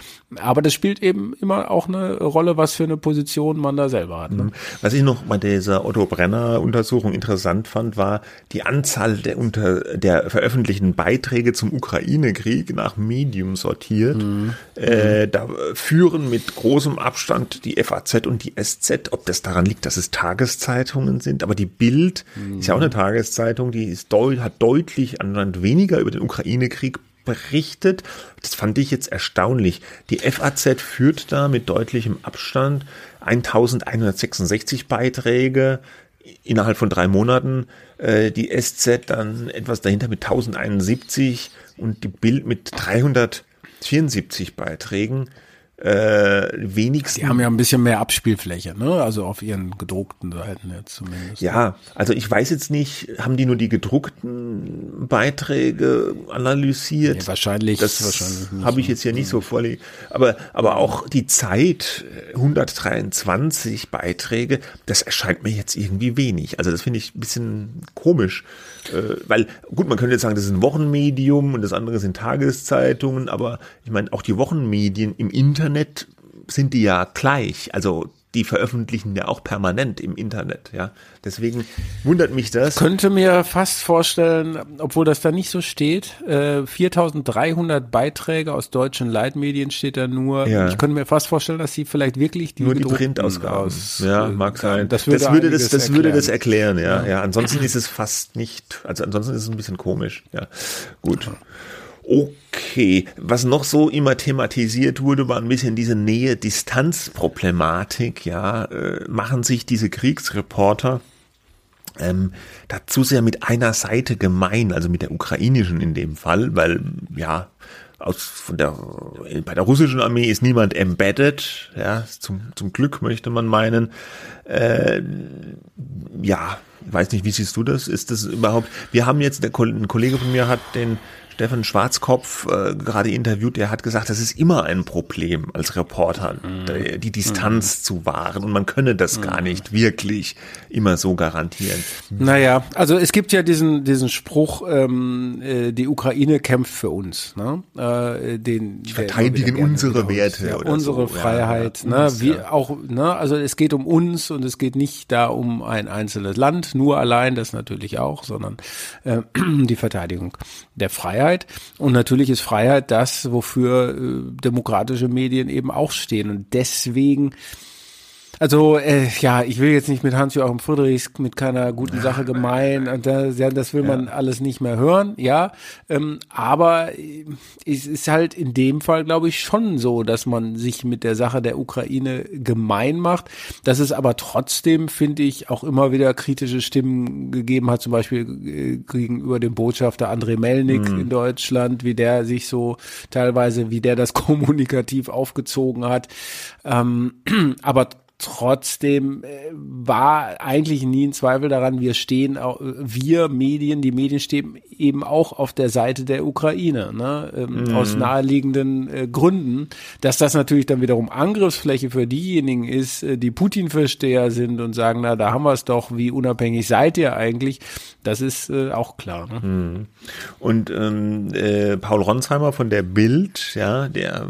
aber das spielt eben immer auch eine Rolle, was für eine Position man da selber hat. Ne? Mhm. Was ich noch bei dieser Otto Brenner Untersuchung interessant fand, war die Anzahl der unter der veröffentlichten Beiträge zum Ukraine-Krieg nach Medium sortiert. Mhm. Äh, da führen mit großem Abstand die FAZ und die SZ. Ob das daran liegt, dass es Tageszeitungen sind, aber die Bild mhm. ist ja auch eine Tageszeitung, die ist deut hat deutlich anscheinend weniger über den Ukraine-Krieg berichtet. Das fand ich jetzt erstaunlich. Die FAZ führt da mit deutlichem Abstand 1166 Beiträge innerhalb von drei Monaten. Äh, die SZ dann etwas dahinter mit 1071 und die Bild mit 374 Beiträgen äh, wenigsten. Die haben ja ein bisschen mehr Abspielfläche, ne? Also auf ihren gedruckten Seiten jetzt zumindest. Ja, also ich weiß jetzt nicht, haben die nur die gedruckten Beiträge analysiert? Nee, wahrscheinlich. Das wahrscheinlich habe ich jetzt hier nicht so vorliegen. Aber, aber auch die Zeit, 123 Beiträge, das erscheint mir jetzt irgendwie wenig. Also das finde ich ein bisschen komisch. Äh, weil, gut, man könnte jetzt sagen, das ist ein Wochenmedium und das andere sind Tageszeitungen, aber ich meine, auch die Wochenmedien im Internet sind die ja gleich. Also die veröffentlichen ja auch permanent im Internet, ja. Deswegen wundert mich das. Ich könnte mir fast vorstellen, obwohl das da nicht so steht, äh, 4300 Beiträge aus deutschen Leitmedien steht da nur. Ja. Ich könnte mir fast vorstellen, dass sie vielleicht wirklich die nur die Printausgaben. Aus, ja, mag sein. Das würde das, würde das, das würde das erklären, ja. Ja, ja ansonsten ist es fast nicht, also ansonsten ist es ein bisschen komisch, ja. Gut. Okay, was noch so immer thematisiert wurde, war ein bisschen diese Nähe-Distanz-Problematik. Ja, äh, machen sich diese Kriegsreporter ähm, dazu sehr mit einer Seite gemein, also mit der ukrainischen in dem Fall, weil ja aus von der bei der russischen Armee ist niemand embedded, ja zum zum Glück möchte man meinen. Äh, ja, weiß nicht, wie siehst du das? Ist das überhaupt? Wir haben jetzt der ein Kollege von mir hat den Stefan Schwarzkopf äh, gerade interviewt, der hat gesagt, das ist immer ein Problem als Reporter, mhm. die Distanz mhm. zu wahren und man könne das mhm. gar nicht wirklich immer so garantieren. Naja, also es gibt ja diesen, diesen Spruch, ähm, äh, die Ukraine kämpft für uns. Ne? Äh, den, die verteidigen unsere Werte. Ja, unsere so. Freiheit. Ja, ne? Uns, Wie ja. auch, ne? Also es geht um uns und es geht nicht da um ein einzelnes Land, nur allein, das natürlich auch, sondern äh, die Verteidigung der Freiheit. Freiheit. Und natürlich ist Freiheit das, wofür äh, demokratische Medien eben auch stehen. Und deswegen also äh, ja, ich will jetzt nicht mit Hans-Joachim Friedrichs mit keiner guten Sache gemein und da, ja, das will man ja. alles nicht mehr hören, ja. Ähm, aber äh, es ist halt in dem Fall, glaube ich, schon so, dass man sich mit der Sache der Ukraine gemein macht. Dass es aber trotzdem, finde ich, auch immer wieder kritische Stimmen gegeben hat, zum Beispiel äh, gegenüber dem Botschafter André Melnik mhm. in Deutschland, wie der sich so teilweise, wie der das kommunikativ aufgezogen hat. Ähm, aber Trotzdem äh, war eigentlich nie ein Zweifel daran, wir stehen, wir Medien, die Medien stehen eben auch auf der Seite der Ukraine, ne? Ähm, mhm. aus naheliegenden äh, Gründen. Dass das natürlich dann wiederum Angriffsfläche für diejenigen ist, äh, die Putin-Versteher sind und sagen, na, da haben wir es doch, wie unabhängig seid ihr eigentlich, das ist äh, auch klar. Ne? Mhm. Und ähm, äh, Paul Ronsheimer von der Bild, ja, der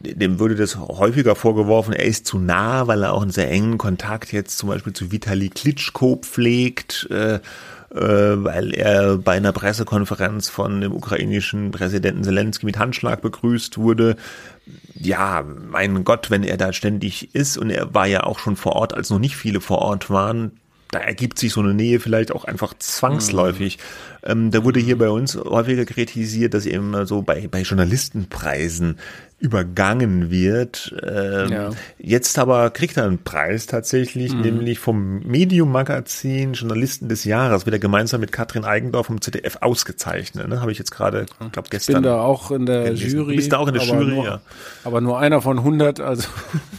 dem würde das häufiger vorgeworfen, er ist zu nah, weil er auch einen sehr engen Kontakt jetzt zum Beispiel zu Vitali Klitschko pflegt, äh, äh, weil er bei einer Pressekonferenz von dem ukrainischen Präsidenten Zelensky mit Handschlag begrüßt wurde. Ja, mein Gott, wenn er da ständig ist und er war ja auch schon vor Ort, als noch nicht viele vor Ort waren, da ergibt sich so eine Nähe vielleicht auch einfach zwangsläufig. Mhm. Ähm, da wurde hier bei uns häufiger kritisiert, dass eben so bei, bei Journalistenpreisen übergangen wird. Ähm, ja. Jetzt aber kriegt er einen Preis tatsächlich, mhm. nämlich vom Medium Magazin Journalisten des Jahres, wieder gemeinsam mit Katrin Eigendorf vom ZDF ausgezeichnet. Ne? Habe ich jetzt gerade, glaube gestern. Ich bin da auch in der gelesen. Jury. Du bist da auch in der Jury, nur, ja. Aber nur einer von 100, also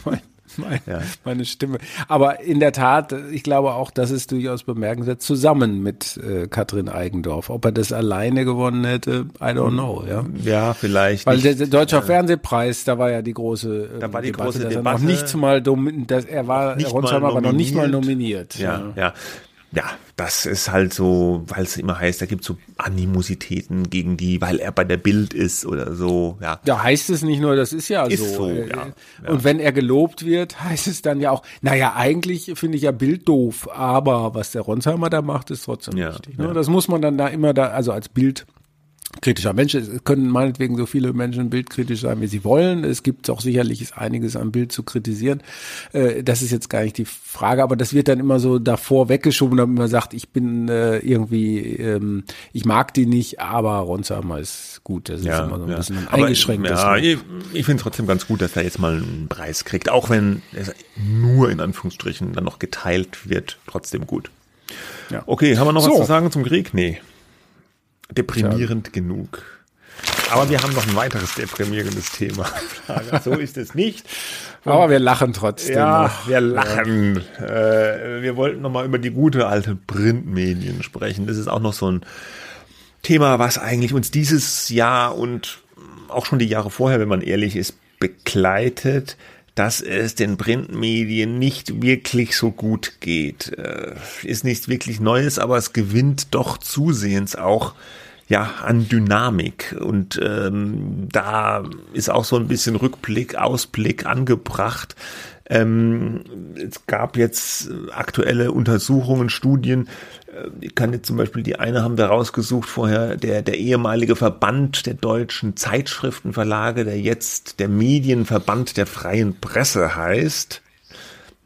meine, ja. meine Stimme. Aber in der Tat, ich glaube auch, das ist durchaus bemerkenswert, zusammen mit äh, Katrin Eigendorf. Ob er das alleine gewonnen hätte, I don't know. Ja, ja vielleicht. Weil der, der Deutscher äh, Fernsehpreis, da war ja die große äh, da war die Debatte, große Debatte. Er noch nicht mal, dass er war, nicht Ronsheimer war noch nicht mal nominiert. Ja, ja. Ja das ist halt so, weil es immer heißt, da gibt so Animositäten gegen die, weil er bei der Bild ist oder so, ja. Da heißt es nicht nur, das ist ja ist so. so äh, ja, ja. Und wenn er gelobt wird, heißt es dann ja auch, naja, eigentlich finde ich ja Bild doof, aber was der Ronsheimer da macht, ist trotzdem ja, richtig. Ne? Das muss man dann da immer da, also als Bild kritischer Mensch. Es können meinetwegen so viele Menschen bildkritisch sein, wie sie wollen. Es gibt auch sicherlich einiges am Bild zu kritisieren. Äh, das ist jetzt gar nicht die Frage, aber das wird dann immer so davor weggeschoben, damit man sagt, ich bin äh, irgendwie, ähm, ich mag die nicht, aber Ronsheimer ist gut. Das ist ja, immer so ein ja. bisschen ein eingeschränktes. Ja, ich, ich finde es trotzdem ganz gut, dass er jetzt mal einen Preis kriegt, auch wenn es nur in Anführungsstrichen dann noch geteilt wird. Trotzdem gut. Ja. Okay, haben wir noch so. was zu sagen zum Krieg? Nee deprimierend ja. genug. Aber wir haben noch ein weiteres deprimierendes Thema. so ist es nicht. Und Aber wir lachen trotzdem. Ja, wir lachen. Äh, wir wollten noch mal über die gute alte Printmedien sprechen. Das ist auch noch so ein Thema, was eigentlich uns dieses Jahr und auch schon die Jahre vorher, wenn man ehrlich ist, begleitet dass es den Printmedien nicht wirklich so gut geht. Äh, ist nichts wirklich Neues, aber es gewinnt doch zusehends auch ja an Dynamik und ähm, da ist auch so ein bisschen Rückblick, Ausblick angebracht. Ähm, es gab jetzt aktuelle Untersuchungen, Studien. Äh, ich kann jetzt zum Beispiel die eine haben wir rausgesucht vorher, der, der ehemalige Verband der deutschen Zeitschriftenverlage, der jetzt der Medienverband der freien Presse heißt.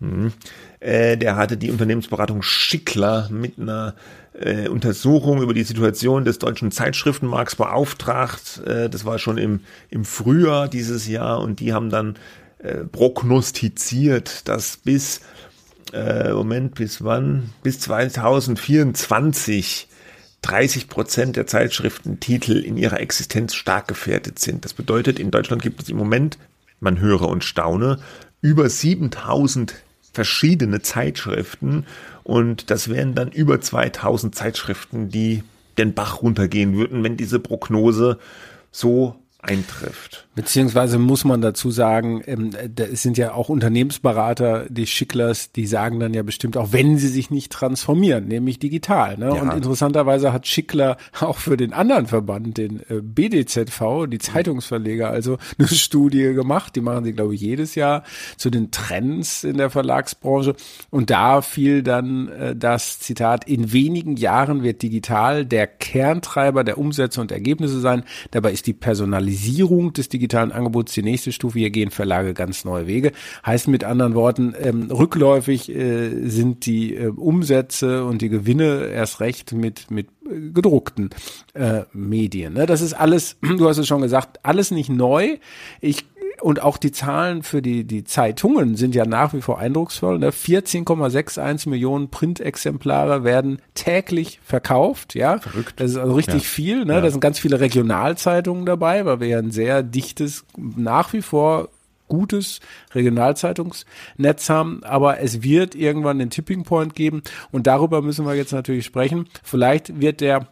Hm. Äh, der hatte die Unternehmensberatung Schickler mit einer äh, Untersuchung über die Situation des deutschen Zeitschriftenmarkts beauftragt. Äh, das war schon im, im Frühjahr dieses Jahr und die haben dann äh, prognostiziert, dass bis, äh, Moment, bis wann? Bis 2024 30 Prozent der Zeitschriftentitel in ihrer Existenz stark gefährdet sind. Das bedeutet, in Deutschland gibt es im Moment, man höre und staune, über 7000 verschiedene Zeitschriften und das wären dann über 2000 Zeitschriften, die den Bach runtergehen würden, wenn diese Prognose so eintrifft. Beziehungsweise muss man dazu sagen, ähm, es sind ja auch Unternehmensberater, die Schicklers, die sagen dann ja bestimmt auch, wenn sie sich nicht transformieren, nämlich digital. Ne? Ja. Und interessanterweise hat Schickler auch für den anderen Verband, den äh, BDZV, die Zeitungsverleger, also eine Studie gemacht. Die machen sie, glaube ich, jedes Jahr zu den Trends in der Verlagsbranche. Und da fiel dann äh, das Zitat, in wenigen Jahren wird digital der Kerntreiber der Umsätze und Ergebnisse sein. Dabei ist die Personalisierung des Digitalen digitalen Angebots die nächste Stufe. Hier gehen Verlage ganz neue Wege. Heißt mit anderen Worten, ähm, rückläufig äh, sind die äh, Umsätze und die Gewinne erst recht mit, mit äh, gedruckten äh, Medien. Ne? Das ist alles, du hast es schon gesagt, alles nicht neu. Ich und auch die Zahlen für die, die Zeitungen sind ja nach wie vor eindrucksvoll. Ne? 14,61 Millionen Printexemplare werden täglich verkauft. Ja, Verrückt. Das ist also richtig ja. viel. Ne? Ja. Da sind ganz viele Regionalzeitungen dabei, weil wir ja ein sehr dichtes, nach wie vor gutes Regionalzeitungsnetz haben, aber es wird irgendwann den Tipping Point geben und darüber müssen wir jetzt natürlich sprechen. Vielleicht wird der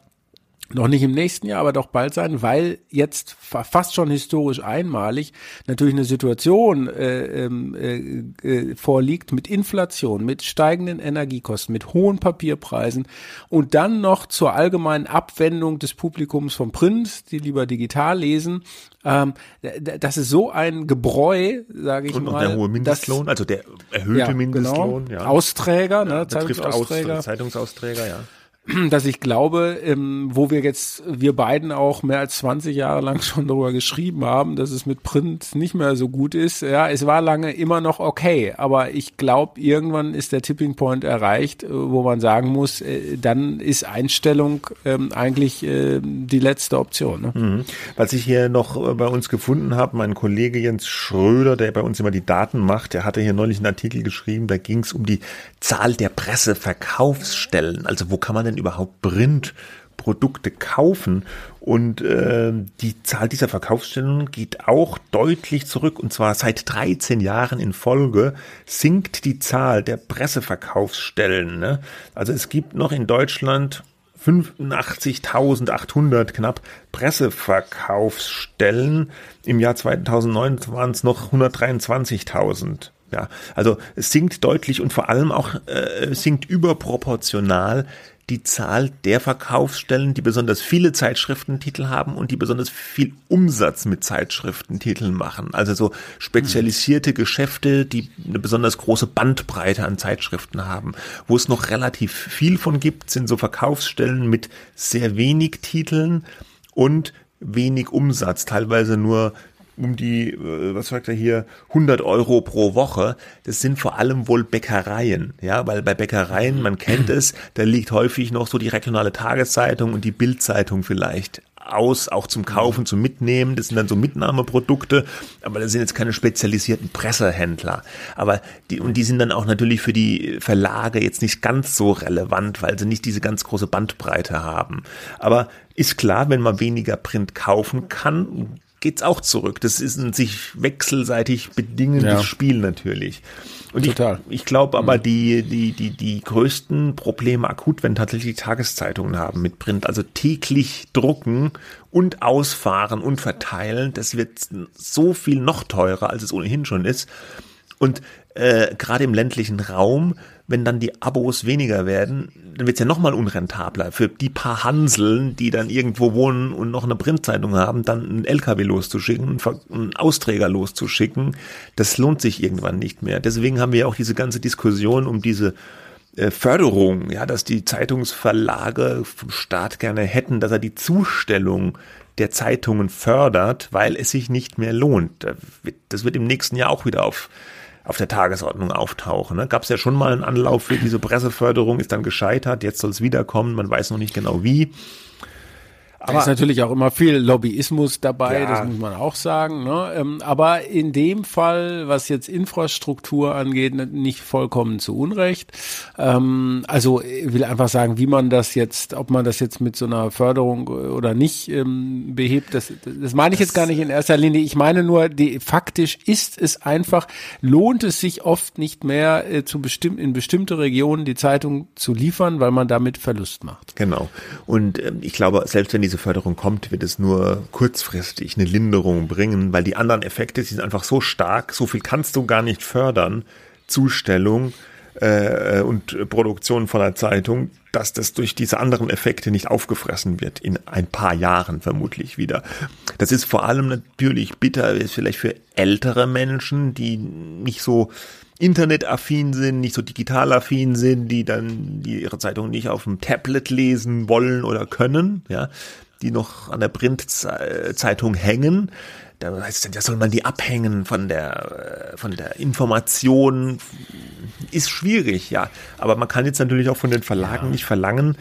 noch nicht im nächsten Jahr, aber doch bald sein, weil jetzt fast schon historisch einmalig natürlich eine Situation äh, ähm, äh, äh, vorliegt mit Inflation, mit steigenden Energiekosten, mit hohen Papierpreisen und dann noch zur allgemeinen Abwendung des Publikums vom Print, die lieber digital lesen. Ähm, das ist so ein Gebräu, sage ich und mal. Und der hohe Mindestlohn, also der erhöhte ja, genau. Mindestlohn. Genau. Ja. Austräger, ne, ja, Zeitungsausträger. Aus, Zeitungsausträger, ja dass ich glaube, ähm, wo wir jetzt, wir beiden auch mehr als 20 Jahre lang schon darüber geschrieben haben, dass es mit Print nicht mehr so gut ist. Ja, es war lange immer noch okay, aber ich glaube, irgendwann ist der Tipping Point erreicht, äh, wo man sagen muss, äh, dann ist Einstellung ähm, eigentlich äh, die letzte Option. Ne? Mhm. Was ich hier noch äh, bei uns gefunden habe, mein Kollege Jens Schröder, der bei uns immer die Daten macht, der hatte hier neulich einen Artikel geschrieben, da ging es um die Zahl der Presseverkaufsstellen. Also wo kann man denn denn überhaupt Print Produkte kaufen und äh, die Zahl dieser Verkaufsstellen geht auch deutlich zurück und zwar seit 13 Jahren in Folge sinkt die Zahl der Presseverkaufsstellen. Ne? Also es gibt noch in Deutschland 85.800 knapp Presseverkaufsstellen. Im Jahr 2009 waren es noch 123.000. Ja, also es sinkt deutlich und vor allem auch äh, sinkt überproportional die Zahl der Verkaufsstellen, die besonders viele Zeitschriftentitel haben und die besonders viel Umsatz mit Zeitschriftentiteln machen. Also so spezialisierte mhm. Geschäfte, die eine besonders große Bandbreite an Zeitschriften haben. Wo es noch relativ viel von gibt, sind so Verkaufsstellen mit sehr wenig Titeln und wenig Umsatz, teilweise nur um die, äh, was sagt er hier, 100 Euro pro Woche. Das sind vor allem wohl Bäckereien, ja, weil bei Bäckereien, man kennt es, da liegt häufig noch so die regionale Tageszeitung und die Bildzeitung vielleicht aus, auch zum Kaufen, zum Mitnehmen. Das sind dann so Mitnahmeprodukte, aber das sind jetzt keine spezialisierten Pressehändler. Aber die, und die sind dann auch natürlich für die Verlage jetzt nicht ganz so relevant, weil sie nicht diese ganz große Bandbreite haben. Aber ist klar, wenn man weniger Print kaufen kann, geht's auch zurück. Das ist ein sich wechselseitig bedingendes ja. Spiel natürlich. Und Total. ich, ich glaube aber, mhm. die, die, die, die größten Probleme akut, wenn tatsächlich Tageszeitungen haben mit Print, also täglich drucken und ausfahren und verteilen, das wird so viel noch teurer, als es ohnehin schon ist. Und äh, gerade im ländlichen Raum, wenn dann die Abos weniger werden, dann wird's ja nochmal unrentabler. Für die paar Hanseln, die dann irgendwo wohnen und noch eine Printzeitung haben, dann einen LKW loszuschicken, einen Austräger loszuschicken, das lohnt sich irgendwann nicht mehr. Deswegen haben wir auch diese ganze Diskussion um diese äh, Förderung, ja, dass die Zeitungsverlage vom Staat gerne hätten, dass er die Zustellung der Zeitungen fördert, weil es sich nicht mehr lohnt. Das wird im nächsten Jahr auch wieder auf auf der Tagesordnung auftauchen. Ne? Gab es ja schon mal einen Anlauf für diese Presseförderung, ist dann gescheitert, jetzt soll es wiederkommen, man weiß noch nicht genau wie. Aber da ist natürlich auch immer viel Lobbyismus dabei, ja. das muss man auch sagen. Ne? Ähm, aber in dem Fall, was jetzt Infrastruktur angeht, nicht vollkommen zu Unrecht. Ähm, also ich will einfach sagen, wie man das jetzt, ob man das jetzt mit so einer Förderung oder nicht ähm, behebt, das, das meine ich jetzt gar nicht in erster Linie. Ich meine nur, die, faktisch ist es einfach, lohnt es sich oft nicht mehr äh, zu bestimmt, in bestimmte Regionen die Zeitung zu liefern, weil man damit Verlust macht. Genau. Und ich glaube, selbst wenn diese diese Förderung kommt, wird es nur kurzfristig eine Linderung bringen, weil die anderen Effekte sind einfach so stark, so viel kannst du gar nicht fördern, Zustellung äh, und Produktion von der Zeitung, dass das durch diese anderen Effekte nicht aufgefressen wird, in ein paar Jahren vermutlich wieder. Das ist vor allem natürlich bitter, ist vielleicht für ältere Menschen, die nicht so internetaffin sind, nicht so digitalaffin sind, die dann die ihre Zeitung nicht auf dem Tablet lesen wollen oder können, ja, die noch an der Printzeitung hängen. Da heißt es dann, ja, soll man die abhängen von der, äh, von der Information? Ist schwierig, ja. Aber man kann jetzt natürlich auch von den Verlagen ja. nicht verlangen,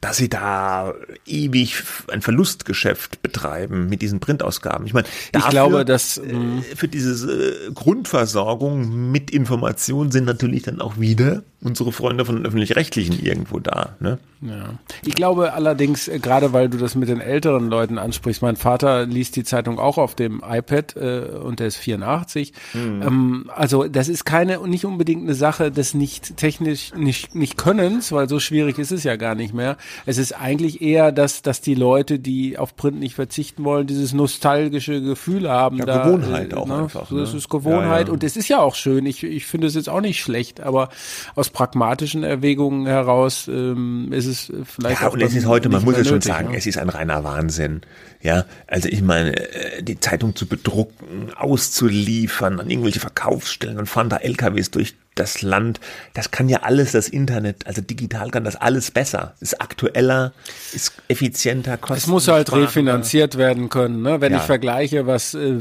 dass sie da ewig ein Verlustgeschäft betreiben mit diesen Printausgaben. Ich meine, ich glaube, dass äh, für diese äh, Grundversorgung mit Information sind natürlich dann auch wieder unsere Freunde von den öffentlich-rechtlichen irgendwo da. Ne? Ja. Ich glaube allerdings, äh, gerade weil du das mit den älteren Leuten ansprichst, mein Vater liest die Zeitung auch auf dem iPad äh, und der ist 84. Mhm. Ähm, also das ist keine nicht unbedingt eine Sache des nicht technisch nicht nicht Könnens, weil so schwierig ist es ja gar nicht mehr. Es ist eigentlich eher, dass dass die Leute, die auf Print nicht verzichten wollen, dieses nostalgische Gefühl haben. Ja, da, Gewohnheit äh, auch ne? einfach. So, das ne? ist Gewohnheit ja, ja. und es ist ja auch schön. Ich ich finde es jetzt auch nicht schlecht, aber aus pragmatischen Erwägungen heraus ähm, ist es vielleicht ja, auch. Und es ist heute, man muss es schon sagen, ne? es ist ein reiner Wahnsinn. Ja, also ich meine, äh, die Zeitung zu bedrucken, auszuliefern an irgendwelche Verkaufsstellen und fahren da LKWs durch das Land, das kann ja alles das Internet, also digital kann das alles besser, ist aktueller, ist effizienter, kostet. Es muss halt refinanziert werden können, ne? Wenn ja. ich vergleiche, was äh,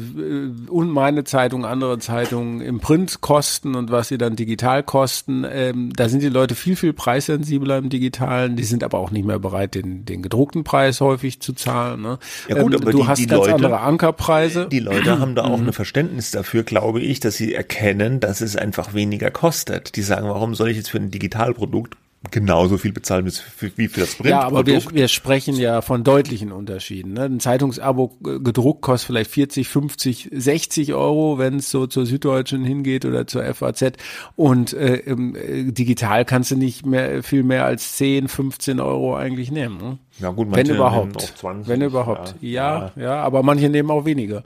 und meine Zeitung, andere Zeitungen im Print kosten und was sie dann digital kosten, ähm, da sind die Leute viel, viel preissensibler im Digitalen, die sind aber auch nicht mehr bereit, den, den gedruckten Preis häufig zu zahlen. Ne? Ja gut, ähm, aber du die, hast die ganz Leute, andere Ankerpreise. Die Leute haben da auch ein Verständnis dafür, glaube ich, dass sie erkennen, dass es einfach weniger kostet. Die sagen, warum soll ich jetzt für ein Digitalprodukt genauso viel bezahlen wie für das Print. Ja, aber wir, wir sprechen ja von deutlichen Unterschieden. Ne? Ein Zeitungsabo gedruckt kostet vielleicht 40, 50, 60 Euro, wenn es so zur Süddeutschen hingeht oder zur FAZ. Und äh, äh, digital kannst du nicht mehr viel mehr als 10, 15 Euro eigentlich nehmen. Ne? Ja gut, wenn überhaupt. 20, wenn überhaupt. Ja, ja, ja, aber manche nehmen auch weniger.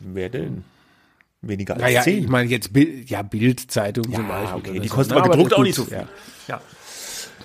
Wer denn? Weniger als naja, 10? Ich meine jetzt Bild, ja, Bildzeitung ja, zum Beispiel. Okay, die kostet aber gedruckt auch nicht so viel. Ja. ja.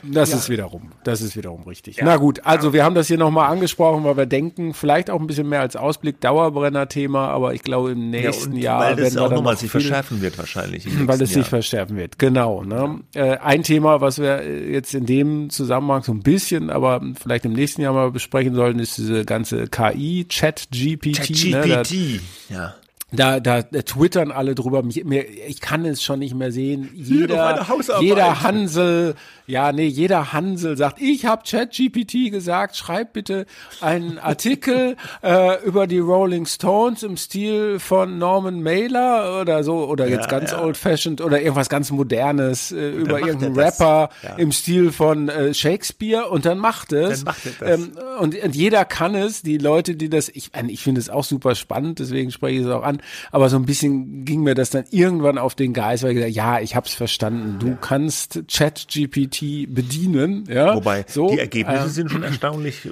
Das ja. ist wiederum, das ist wiederum richtig. Ja. Na gut, also wir haben das hier nochmal angesprochen, weil wir denken, vielleicht auch ein bisschen mehr als Ausblick, Dauerbrenner-Thema, aber ich glaube im nächsten ja, Jahr weil das auch nochmal sich verschärfen wird wahrscheinlich. Weil es sich verschärfen wird, genau. Ne? Äh, ein Thema, was wir jetzt in dem Zusammenhang so ein bisschen, aber vielleicht im nächsten Jahr mal besprechen sollten, ist diese ganze KI, Chat-GPT. Chat-GPT, ne? ja. Da, da, da twittern alle drüber. Mir, mir, ich kann es schon nicht mehr sehen. Jeder, jeder Hansel, ja, nee, jeder Hansel sagt, ich habe ChatGPT gesagt, schreib bitte einen Artikel äh, über die Rolling Stones im Stil von Norman Mailer oder so, oder ja, jetzt ganz ja. old-fashioned oder irgendwas ganz Modernes äh, über irgendeinen Rapper ja. im Stil von äh, Shakespeare und dann macht es. Dann macht das. Ähm, und, und jeder kann es, die Leute, die das, ich, ich finde es auch super spannend, deswegen spreche ich es auch an, aber so ein bisschen ging mir das dann irgendwann auf den Geist, weil ich gesagt, ja, ich hab's verstanden, du kannst ChatGPT bedienen. Ja, Wobei so, die Ergebnisse äh, sind schon erstaunlich,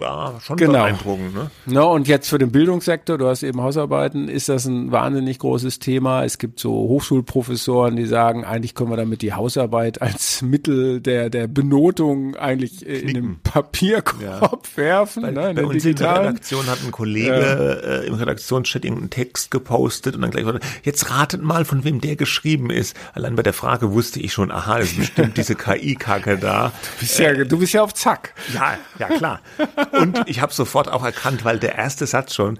ja, schon genau. beeindruckend. Ne? No, und jetzt für den Bildungssektor, du hast eben Hausarbeiten, ist das ein wahnsinnig großes Thema. Es gibt so Hochschulprofessoren, die sagen, eigentlich können wir damit die Hausarbeit als Mittel der, der Benotung eigentlich äh, in den Papierkorb ja. werfen. Bei, ne, in bei uns in der Redaktion hat ein Kollege ja. äh, im Redaktionschat irgendeinen Text gepostet und dann gleich, jetzt ratet mal, von wem der geschrieben ist. Allein bei der Frage wusste ich schon, aha, das ist bestimmt diese KI KI-Kacke da. Du bist, ja, du bist ja auf Zack. Ja, ja klar. Und ich habe sofort auch erkannt, weil der erste Satz schon,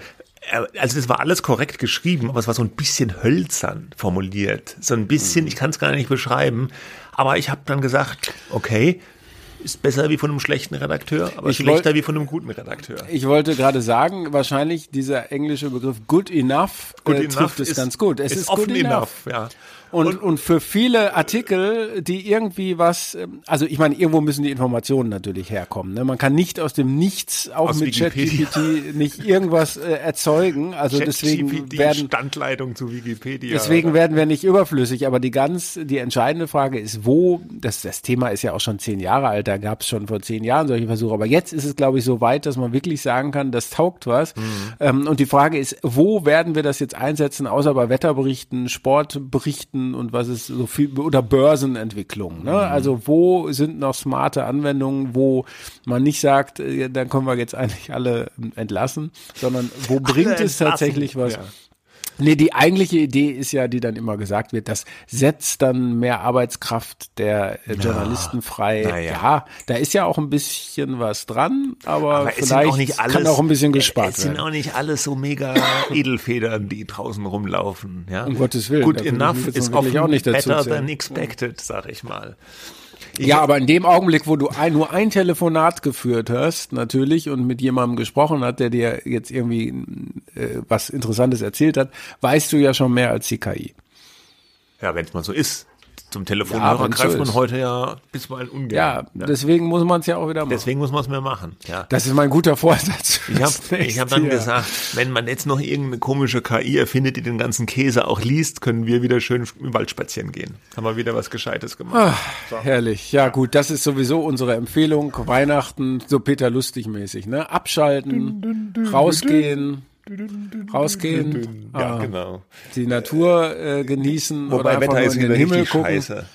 äh, also das war alles korrekt geschrieben, aber es war so ein bisschen hölzern formuliert. So ein bisschen, mhm. ich kann es gar nicht beschreiben. Aber ich habe dann gesagt, okay, ist besser wie von einem schlechten Redakteur, aber ich schlechter wollt, wie von einem guten Redakteur. Ich wollte gerade sagen, wahrscheinlich dieser englische Begriff good enough, good äh, enough trifft es ganz gut. Es ist, ist offen enough, enough ja. Und, und, und für viele Artikel, die irgendwie was, ähm, also ich meine, irgendwo müssen die Informationen natürlich herkommen. Ne? Man kann nicht aus dem Nichts auch aus mit ChatGPT nicht irgendwas äh, erzeugen. Also deswegen werden Standleitung zu Wikipedia. Deswegen oder? werden wir nicht überflüssig. Aber die ganz, die entscheidende Frage ist, wo? Das, das Thema ist ja auch schon zehn Jahre alt. Da gab es schon vor zehn Jahren solche Versuche. Aber jetzt ist es, glaube ich, so weit, dass man wirklich sagen kann, das taugt was. Mhm. Ähm, und die Frage ist, wo werden wir das jetzt einsetzen, außer bei Wetterberichten, Sportberichten? Nachrichten und was ist so viel oder Börsenentwicklung. Ne? Mhm. Also wo sind noch smarte Anwendungen, wo man nicht sagt, äh, dann können wir jetzt eigentlich alle entlassen, sondern wo bringt es tatsächlich was? Ja. Nee, die eigentliche Idee ist ja, die dann immer gesagt wird, das setzt dann mehr Arbeitskraft der äh, Journalisten frei. Ja, ja, da ist ja auch ein bisschen was dran, aber, aber vielleicht auch alles, kann auch ein bisschen gespart es werden. Es sind auch nicht alles so mega Edelfedern, die draußen rumlaufen. Ja? Um Gottes Willen. Good enough is often auch nicht better than expected, sag ich mal. Ja, aber in dem Augenblick, wo du ein, nur ein Telefonat geführt hast, natürlich, und mit jemandem gesprochen hat, der dir jetzt irgendwie äh, was Interessantes erzählt hat, weißt du ja schon mehr als die KI. Ja, wenn es mal so ist zum Telefonhörer ja, greift man heute ja bisweilen ungern. Ja, ne? deswegen muss man es ja auch wieder machen. Deswegen muss man es mehr machen. Ja. Das ist mein guter Vorsatz. Ich habe ich hab dann Jahr. gesagt, wenn man jetzt noch irgendeine komische KI erfindet, die den ganzen Käse auch liest, können wir wieder schön im Wald spazieren gehen. Haben wir wieder was Gescheites gemacht. Ach, so. Herrlich. Ja, gut, das ist sowieso unsere Empfehlung. Weihnachten, so Peter Lustig mäßig, ne? Abschalten, dün, dün, dün, rausgehen rausgehen, ja, ah, genau. die Natur äh, genießen Wobei oder Wetter ist in den Himmel gucken. Scheiße.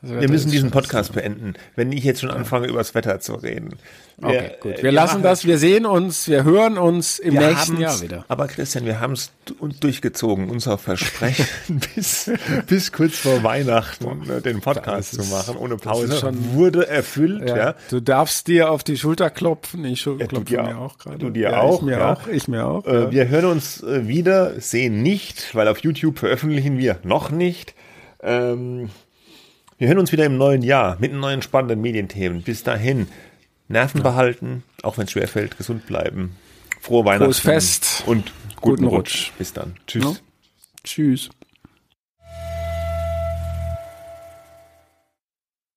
Wir müssen diesen Podcast beenden, wenn ich jetzt schon anfange, über das Wetter zu reden. Wir, okay, gut. Wir, wir lassen das, wir sehen uns, wir hören uns im nächsten Jahr wieder. Aber Christian, wir haben es durchgezogen, unser Versprechen bis, bis kurz vor Weihnachten ne, den Podcast zu machen, ohne Pause, schon wurde erfüllt. Ja. ja. Du darfst dir auf die Schulter klopfen, ich ja, klopfe mir auch gerade. Du dir ja, auch. Ich mir auch, ich mir auch. Äh, wir hören uns äh, wieder, sehen nicht, weil auf YouTube veröffentlichen wir noch nicht. Ähm, wir hören uns wieder im neuen Jahr mit neuen spannenden Medienthemen. Bis dahin, Nerven ja. behalten, auch wenn es schwerfällt, gesund bleiben. Frohe Weihnachten. Frohes Fest. Und guten, guten Rutsch. Rutsch. Bis dann. Tschüss. Ja. Tschüss.